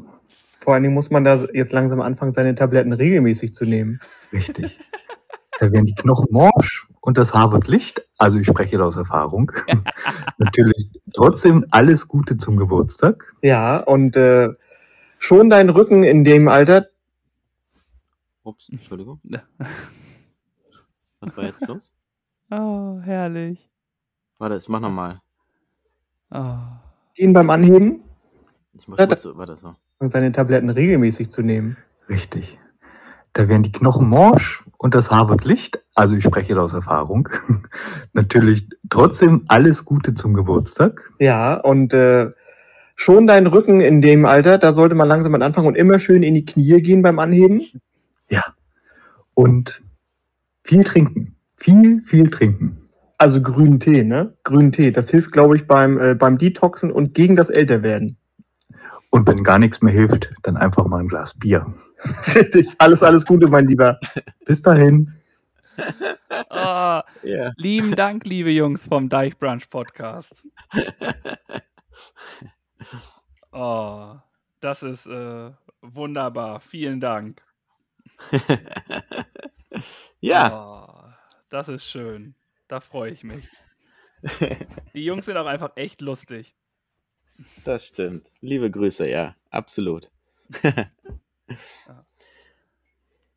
Vor allen Dingen muss man da jetzt langsam anfangen, seine Tabletten regelmäßig zu nehmen. Richtig. Da werden die Knochen morsch und das Haar wird licht. Also ich spreche da aus Erfahrung. [LAUGHS] Natürlich trotzdem alles Gute zum Geburtstag. Ja, und äh, schon dein Rücken in dem Alter. Ups, Entschuldigung. Was war jetzt los? [LAUGHS] Oh, herrlich. Warte, ich mach nochmal. Oh. Ihn beim Anheben? Ich muss kurz, warte so. Und seine Tabletten regelmäßig zu nehmen. Richtig. Da werden die Knochen morsch und das Haar wird licht. Also ich spreche da aus Erfahrung. [LAUGHS] Natürlich trotzdem alles Gute zum Geburtstag. Ja, und äh, schon dein Rücken in dem Alter, da sollte man langsam anfangen und immer schön in die Knie gehen beim Anheben. Ja. Und viel trinken. Viel, viel trinken. Also grünen Tee, ne? Grünen Tee. Das hilft, glaube ich, beim, äh, beim Detoxen und gegen das Älterwerden. Und wenn gar nichts mehr hilft, dann einfach mal ein Glas Bier. Richtig. Alles, alles Gute, mein Lieber. Bis dahin. Oh, yeah. Lieben Dank, liebe Jungs vom Deichbrunch Podcast. [LAUGHS] Oh, das ist äh, wunderbar. Vielen Dank. [LAUGHS] ja. Oh, das ist schön. Da freue ich mich. [LAUGHS] Die Jungs sind auch einfach echt lustig. Das stimmt. Liebe Grüße, ja, absolut.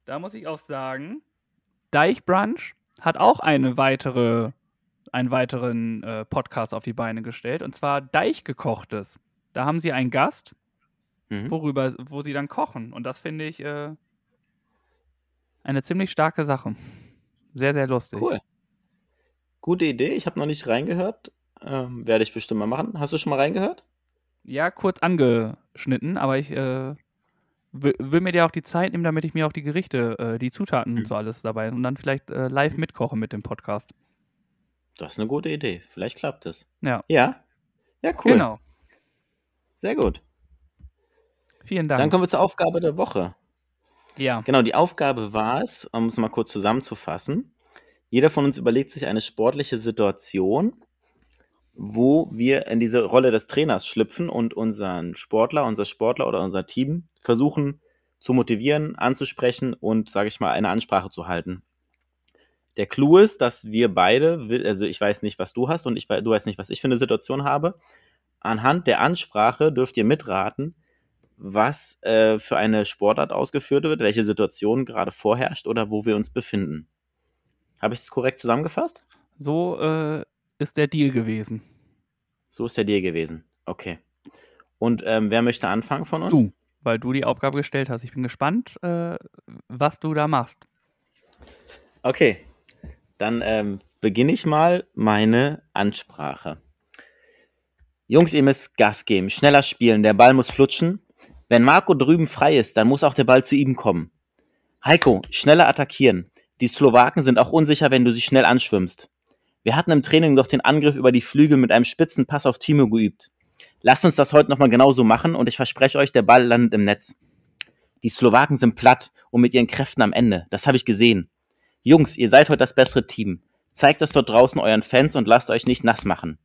Da muss ich auch sagen, Deichbrunch hat auch eine weitere, einen weiteren äh, Podcast auf die Beine gestellt, und zwar Deichgekochtes. Da haben sie einen Gast, mhm. worüber, wo sie dann kochen. Und das finde ich äh, eine ziemlich starke Sache. Sehr, sehr lustig. Cool. Gute Idee. Ich habe noch nicht reingehört. Ähm, werde ich bestimmt mal machen. Hast du schon mal reingehört? Ja, kurz angeschnitten, aber ich äh, will, will, mir ja auch die Zeit nehmen, damit ich mir auch die Gerichte, äh, die Zutaten und so alles dabei und dann vielleicht äh, live mitkoche mit dem Podcast. Das ist eine gute Idee. Vielleicht klappt es. Ja. Ja. Ja, cool. Genau. Sehr gut. Vielen Dank. Dann kommen wir zur Aufgabe der Woche. Ja. Genau, die Aufgabe war es, um es mal kurz zusammenzufassen. Jeder von uns überlegt sich eine sportliche Situation, wo wir in diese Rolle des Trainers schlüpfen und unseren Sportler, unser Sportler oder unser Team versuchen zu motivieren, anzusprechen und, sage ich mal, eine Ansprache zu halten. Der Clou ist, dass wir beide, also ich weiß nicht, was du hast und ich, du weißt nicht, was ich für eine Situation habe. Anhand der Ansprache dürft ihr mitraten, was äh, für eine Sportart ausgeführt wird, welche Situation gerade vorherrscht oder wo wir uns befinden. Habe ich es korrekt zusammengefasst? So äh, ist der Deal gewesen. So ist der Deal gewesen. Okay. Und ähm, wer möchte anfangen von uns? Du, weil du die Aufgabe gestellt hast. Ich bin gespannt, äh, was du da machst. Okay. Dann ähm, beginne ich mal meine Ansprache. Jungs, ihr müsst Gas geben, schneller spielen, der Ball muss flutschen. Wenn Marco drüben frei ist, dann muss auch der Ball zu ihm kommen. Heiko, schneller attackieren. Die Slowaken sind auch unsicher, wenn du sie schnell anschwimmst. Wir hatten im Training doch den Angriff über die Flügel mit einem spitzen Pass auf Timo geübt. Lasst uns das heute nochmal genauso machen und ich verspreche euch, der Ball landet im Netz. Die Slowaken sind platt und mit ihren Kräften am Ende. Das habe ich gesehen. Jungs, ihr seid heute das bessere Team. Zeigt es dort draußen euren Fans und lasst euch nicht nass machen.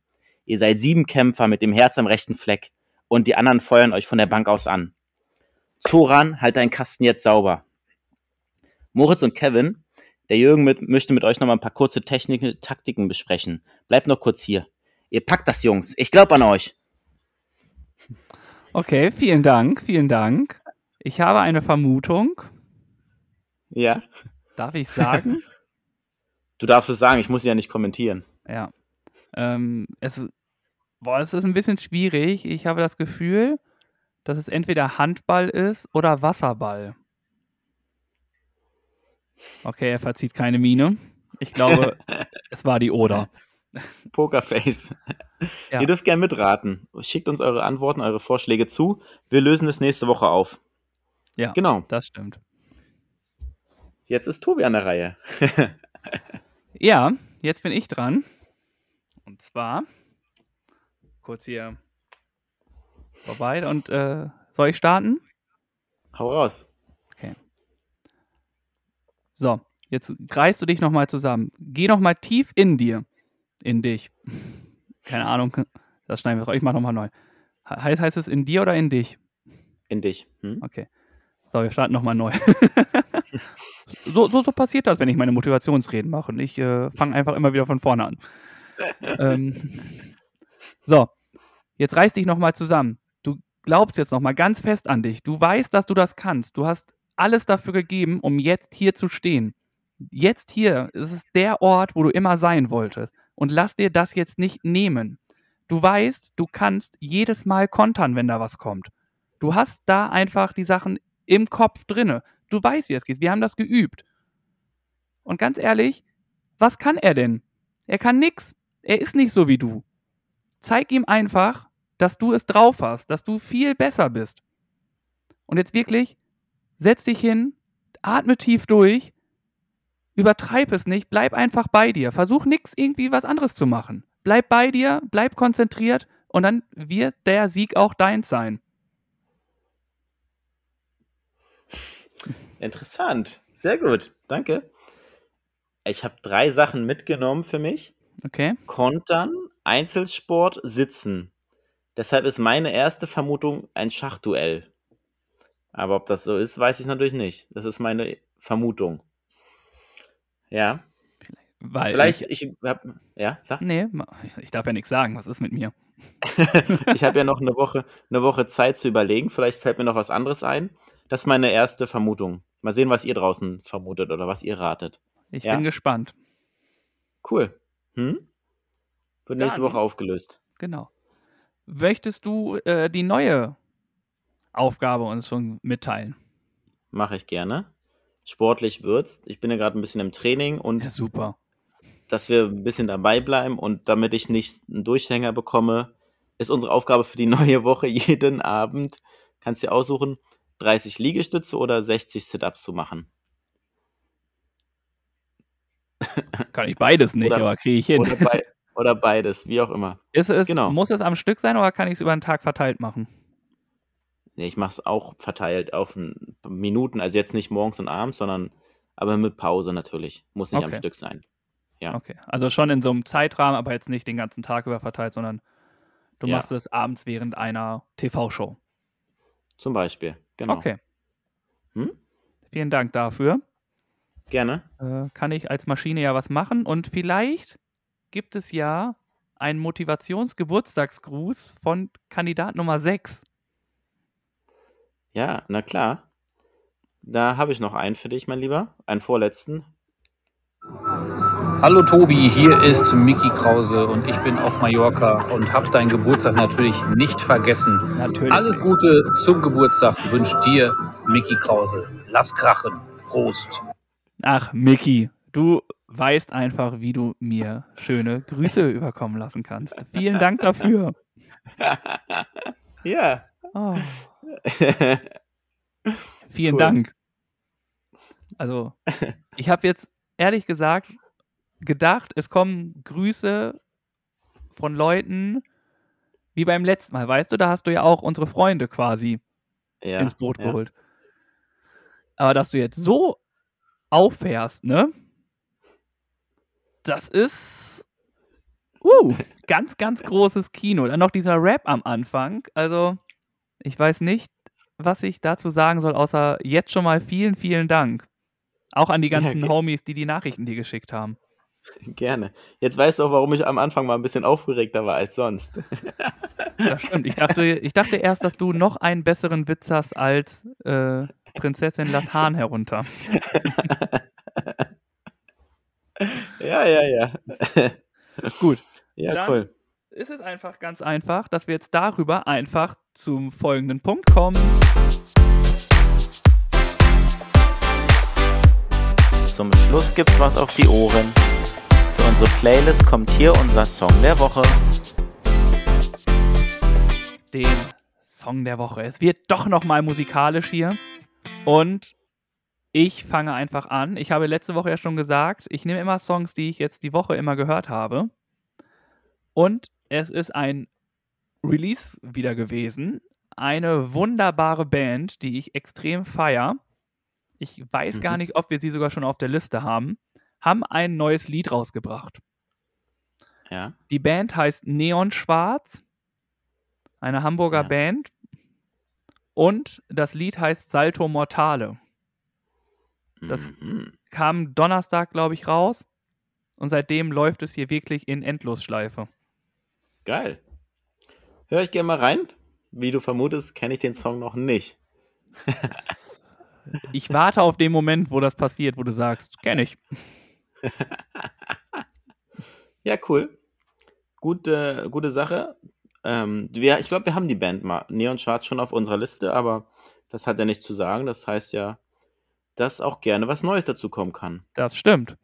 Ihr seid sieben Kämpfer mit dem Herz am rechten Fleck und die anderen feuern euch von der Bank aus an. Zoran, halt deinen Kasten jetzt sauber. Moritz und Kevin, der Jürgen mit, möchte mit euch noch mal ein paar kurze Techniken, Taktiken besprechen. Bleibt noch kurz hier. Ihr packt das, Jungs. Ich glaube an euch. Okay, vielen Dank, vielen Dank. Ich habe eine Vermutung. Ja. Darf ich sagen? [LAUGHS] Du darfst es sagen, ich muss ja nicht kommentieren. Ja. Ähm, es, boah, es ist ein bisschen schwierig. Ich habe das Gefühl, dass es entweder Handball ist oder Wasserball. Okay, er verzieht keine Miene. Ich glaube, [LAUGHS] es war die Oder. Pokerface. Ja. Ihr dürft gerne mitraten. Schickt uns eure Antworten, eure Vorschläge zu. Wir lösen es nächste Woche auf. Ja, genau. Das stimmt. Jetzt ist Tobi an der Reihe. [LAUGHS] ja, jetzt bin ich dran. Und zwar kurz hier vorbei und äh, soll ich starten? Hau raus. So, jetzt greifst du dich nochmal zusammen. Geh nochmal tief in dir. In dich. [LAUGHS] Keine Ahnung. Das schneiden wir. Ich mach nochmal neu. Heißt, heißt es in dir oder in dich? In dich. Hm? Okay. So, wir starten nochmal neu. [LAUGHS] so, so, so passiert das, wenn ich meine Motivationsreden mache. Und ich äh, fange einfach immer wieder von vorne an. [LAUGHS] ähm, so, jetzt reiß dich nochmal zusammen. Du glaubst jetzt nochmal ganz fest an dich. Du weißt, dass du das kannst. Du hast alles dafür gegeben, um jetzt hier zu stehen. Jetzt hier ist es der Ort, wo du immer sein wolltest. Und lass dir das jetzt nicht nehmen. Du weißt, du kannst jedes Mal kontern, wenn da was kommt. Du hast da einfach die Sachen im Kopf drinne. Du weißt, wie es geht. Wir haben das geübt. Und ganz ehrlich, was kann er denn? Er kann nix. Er ist nicht so wie du. Zeig ihm einfach, dass du es drauf hast, dass du viel besser bist. Und jetzt wirklich, setz dich hin, atme tief durch, übertreib es nicht, bleib einfach bei dir. Versuch nichts irgendwie was anderes zu machen. Bleib bei dir, bleib konzentriert und dann wird der Sieg auch deins sein. Interessant. Sehr gut. Danke. Ich habe drei Sachen mitgenommen für mich. Okay. Kontern, Einzelsport, Sitzen. Deshalb ist meine erste Vermutung ein Schachduell. Aber ob das so ist, weiß ich natürlich nicht. Das ist meine Vermutung. Ja. Weil Vielleicht, ich, ich hab, ja, sag. Nee, ich darf ja nichts sagen. Was ist mit mir? [LAUGHS] [LAUGHS] ich habe ja noch eine Woche, eine Woche Zeit zu überlegen. Vielleicht fällt mir noch was anderes ein. Das ist meine erste Vermutung. Mal sehen, was ihr draußen vermutet oder was ihr ratet. Ich ja? bin gespannt. Cool. Hm? Wird nächste Woche aufgelöst. Genau. Möchtest du äh, die neue Aufgabe uns schon mitteilen? Mache ich gerne. Sportlich wird's. Ich bin ja gerade ein bisschen im Training und ja, super. Dass wir ein bisschen dabei bleiben und damit ich nicht einen Durchhänger bekomme, ist unsere Aufgabe für die [LAUGHS] neue Woche jeden Abend, kannst du dir aussuchen, 30 Liegestütze oder 60 Sit-Ups zu machen. [LAUGHS] Kann ich beides nicht, oder, aber kriege ich hin. Oder, bei, oder, beides, wie auch immer. Ist es, genau. Muss es am Stück sein oder kann ich es über den Tag verteilt machen? Nee, ich mache es auch verteilt auf Minuten, also jetzt nicht morgens und abends, sondern aber mit Pause natürlich. Muss nicht okay. am Stück sein. Ja. Okay, also schon in so einem Zeitrahmen, aber jetzt nicht den ganzen Tag über verteilt, sondern du ja. machst es abends während einer TV-Show. Zum Beispiel, genau. Okay. Hm? Vielen Dank dafür. Gerne. Äh, kann ich als Maschine ja was machen und vielleicht gibt es ja einen Motivationsgeburtstagsgruß von Kandidat Nummer 6. Ja, na klar. Da habe ich noch einen für dich, mein Lieber. Einen vorletzten. Hallo Tobi, hier ist Mickey Krause und ich bin auf Mallorca und habe deinen Geburtstag natürlich nicht vergessen. Natürlich. Alles Gute zum Geburtstag wünscht dir Mickey Krause. Lass krachen. Prost. Ach, Mickey, du weißt einfach, wie du mir schöne Grüße [LAUGHS] überkommen lassen kannst. Vielen Dank dafür. [LAUGHS] ja. Oh. [LAUGHS] Vielen cool. Dank. Also, [LAUGHS] ich habe jetzt ehrlich gesagt gedacht, es kommen Grüße von Leuten wie beim letzten Mal. Weißt du, da hast du ja auch unsere Freunde quasi ja, ins Boot ja. geholt. Aber dass du jetzt so auffährst, ne? Das ist uh, [LAUGHS] ganz, ganz großes Kino. Dann noch dieser Rap am Anfang. Also, ich weiß nicht, was ich dazu sagen soll, außer jetzt schon mal vielen, vielen Dank. Auch an die ganzen ja, Homies, die die Nachrichten dir geschickt haben. Gerne. Jetzt weißt du auch, warum ich am Anfang mal ein bisschen aufgeregter war als sonst. Das stimmt. Ich dachte, ich dachte erst, dass du noch einen besseren Witz hast als äh, Prinzessin Lass Hahn herunter. [LAUGHS] ja, ja, ja. Gut. Ja, Dann cool. Ist es einfach ganz einfach, dass wir jetzt darüber einfach zum folgenden Punkt kommen. Zum Schluss gibt's was auf die Ohren. Für unsere Playlist kommt hier unser Song der Woche. Den Song der Woche. Es wird doch nochmal musikalisch hier. Und ich fange einfach an. Ich habe letzte Woche ja schon gesagt, ich nehme immer Songs, die ich jetzt die Woche immer gehört habe. Und es ist ein Release wieder gewesen. Eine wunderbare Band, die ich extrem feier. Ich weiß mhm. gar nicht, ob wir sie sogar schon auf der Liste haben. Haben ein neues Lied rausgebracht. Ja. Die Band heißt Neon Schwarz. Eine Hamburger ja. Band. Und das Lied heißt Salto Mortale. Das mhm. kam Donnerstag, glaube ich, raus. Und seitdem läuft es hier wirklich in Endlosschleife. Geil. Hör ich gerne mal rein. Wie du vermutest, kenne ich den Song noch nicht. [LAUGHS] ich warte auf den Moment, wo das passiert, wo du sagst, kenne ich. [LAUGHS] ja, cool. Gute, gute Sache. Ähm, wir, ich glaube, wir haben die Band mal Neon Schwarz schon auf unserer Liste, aber das hat ja nichts zu sagen. Das heißt ja, dass auch gerne was Neues dazu kommen kann. Das stimmt.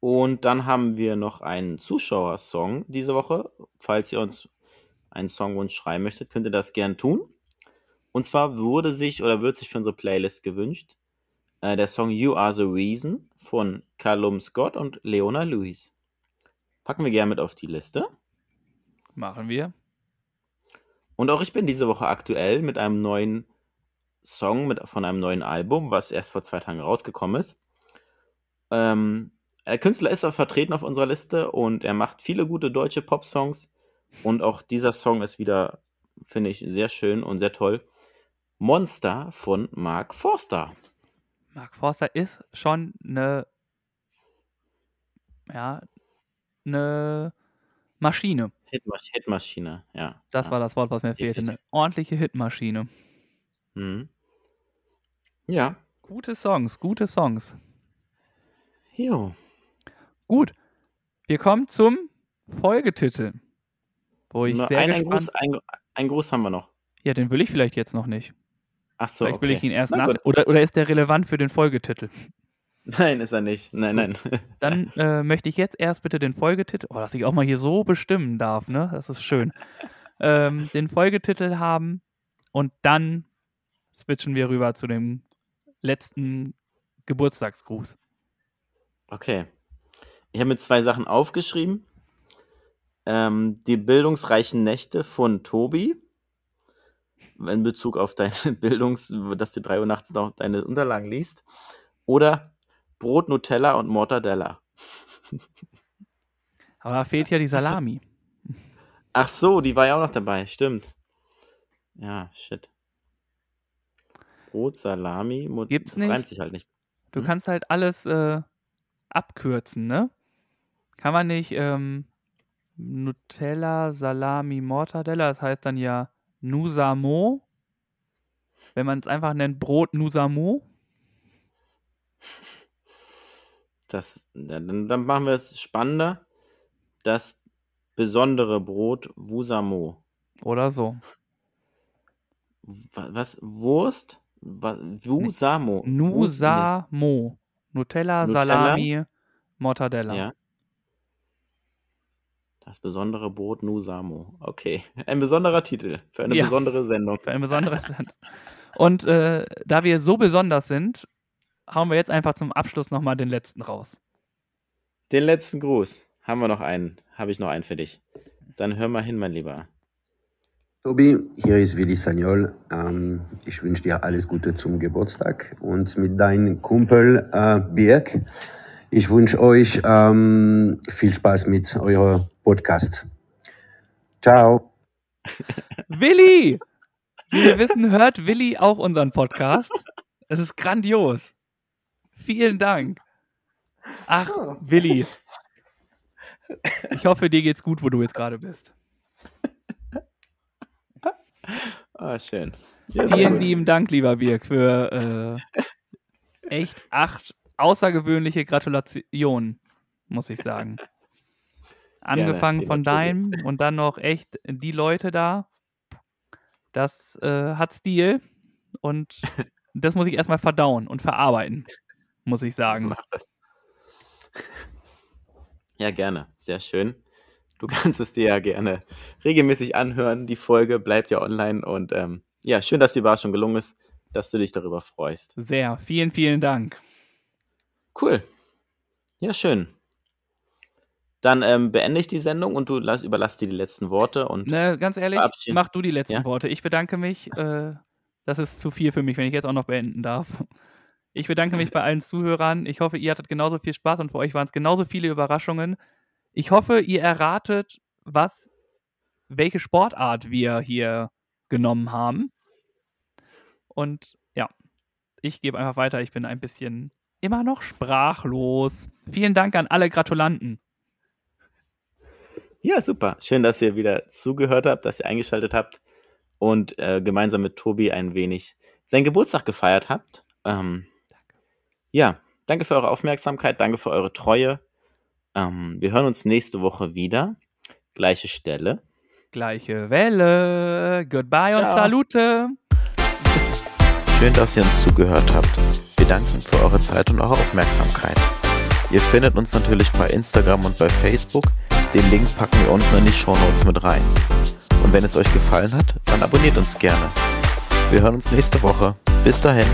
Und dann haben wir noch einen Zuschauersong diese Woche. Falls ihr uns einen Songwunsch schreiben möchtet, könnt ihr das gern tun. Und zwar wurde sich oder wird sich für unsere Playlist gewünscht äh, der Song You Are the Reason von Callum Scott und Leona Lewis. Packen wir gerne mit auf die Liste. Machen wir. Und auch ich bin diese Woche aktuell mit einem neuen Song mit, von einem neuen Album, was erst vor zwei Tagen rausgekommen ist. Ähm, der Künstler ist auch vertreten auf unserer Liste und er macht viele gute deutsche Pop-Songs. Und auch dieser Song ist wieder, finde ich, sehr schön und sehr toll. Monster von Mark Forster. Mark Forster ist schon eine ja, eine Maschine. Hitmasch Hitmaschine, ja. Das ja. war das Wort, was mir fehlte. Eine ordentliche Hitmaschine. Mhm. Ja. Gute Songs, gute Songs. Jo. Gut. Wir kommen zum Folgetitel. Wo ich Nur sehr ein, ein. Gruß, ein, ein Gruß haben wir noch. Ja, den will ich vielleicht jetzt noch nicht. Ach so, Vielleicht will okay. ich ihn erst Na nach. gut. Oder, oder ist der relevant für den Folgetitel? [LAUGHS] Nein, ist er nicht. Nein, nein. [LAUGHS] Dann äh, möchte ich jetzt erst bitte den Folgetitel, oh, dass ich auch mal hier so bestimmen darf, ne? Das ist schön. [LAUGHS] ähm, den Folgetitel haben und dann switchen wir rüber zu dem letzten Geburtstagsgruß. Okay. Ich habe mir zwei Sachen aufgeschrieben. Ähm, die bildungsreichen Nächte von Tobi. In Bezug auf deine [LAUGHS] Bildungs-, dass du 3 Uhr nachts noch deine Unterlagen liest. Oder Brot, Nutella und Mortadella. [LAUGHS] Aber da fehlt ja die Salami. [LAUGHS] Ach so, die war ja auch noch dabei. Stimmt. Ja, shit. Brot, Salami, Mut Gibt's das nicht? reimt sich halt nicht. Du Hm? kannst halt alles äh, abkürzen, ne? Kann man nicht ähm, Nutella, Salami, Mortadella, das heißt dann ja Nusamo. Wenn man es einfach nennt, Brot Nusamo. Das, dann, dann machen wir es spannender. Das besondere Brot Wusamo. Oder so. Wa- Was? Wurst? Wusamo. Wus- Nusamo. Nutella, Nutella? Salami, Mortadella. Ja. Das besondere Brot Nusamo. Okay. Ein besonderer Titel für eine Ja. besondere Sendung. Für ein besonderes Land. Und äh, da wir so besonders sind, hauen wir jetzt einfach zum Abschluss nochmal den letzten raus. Den letzten Gruß. Haben wir noch einen? Habe ich noch einen für dich. Dann hör mal hin, mein Lieber. Tobi, hier ist Willi Sagnol. Ähm, ich wünsche dir alles Gute zum Geburtstag und mit deinem Kumpel äh, Birk. Ich wünsche euch ähm, viel Spaß mit eurem Podcast. Ciao. [LAUGHS] Willi! Wie wir wissen, hört Willi auch unseren Podcast. Es ist grandios. Vielen Dank. Ach, Willi. Ich hoffe, dir geht's gut, wo du jetzt gerade bist. Ah, schön. Ja, Vielen gut. lieben Dank, lieber Birk, für äh, echt acht außergewöhnliche Gratulationen, muss ich sagen. Angefangen lieber von deinem und dann noch echt die Leute da. Das äh, hat Stil und [LAUGHS] das muss ich erstmal verdauen und verarbeiten, muss ich sagen. Mach das. Ja, gerne. Sehr schön. Du [LAUGHS] kannst es dir ja gerne regelmäßig anhören. Die Folge bleibt ja online und ähm, ja, schön, dass die Überraschung gelungen ist, dass du dich darüber freust. Sehr. Vielen, vielen Dank. Cool. Ja, schön. Dann ähm, beende ich die Sendung und du lass, überlass dir die letzten Worte und Ne, ganz ehrlich, mach du die letzten Ja? Worte. Ich bedanke mich. Äh, das ist zu viel für mich, wenn ich jetzt auch noch beenden darf. Ich bedanke mich bei allen Zuhörern. Ich hoffe, ihr hattet genauso viel Spaß und für euch waren es genauso viele Überraschungen. Ich hoffe, ihr erratet, was, welche Sportart wir hier genommen haben. Und ja, ich gebe einfach weiter. Ich bin ein bisschen immer noch sprachlos. Vielen Dank an alle Gratulanten. Ja, super. Schön, dass ihr wieder zugehört habt, dass ihr eingeschaltet habt und äh, gemeinsam mit Tobi ein wenig seinen Geburtstag gefeiert habt. Ähm, ja, danke für eure Aufmerksamkeit, danke für eure Treue. Ähm, wir hören uns nächste Woche wieder. Gleiche Stelle. Gleiche Welle. Goodbye und Ciao. Salute. [LAUGHS] Schön, dass ihr uns zugehört habt. Wir danken für eure Zeit und eure Aufmerksamkeit. Ihr findet uns natürlich bei Instagram und bei Facebook. Den Link packen wir unten in die Shownotes mit rein. Und wenn es euch gefallen hat, dann abonniert uns gerne. Wir hören uns nächste Woche. Bis dahin.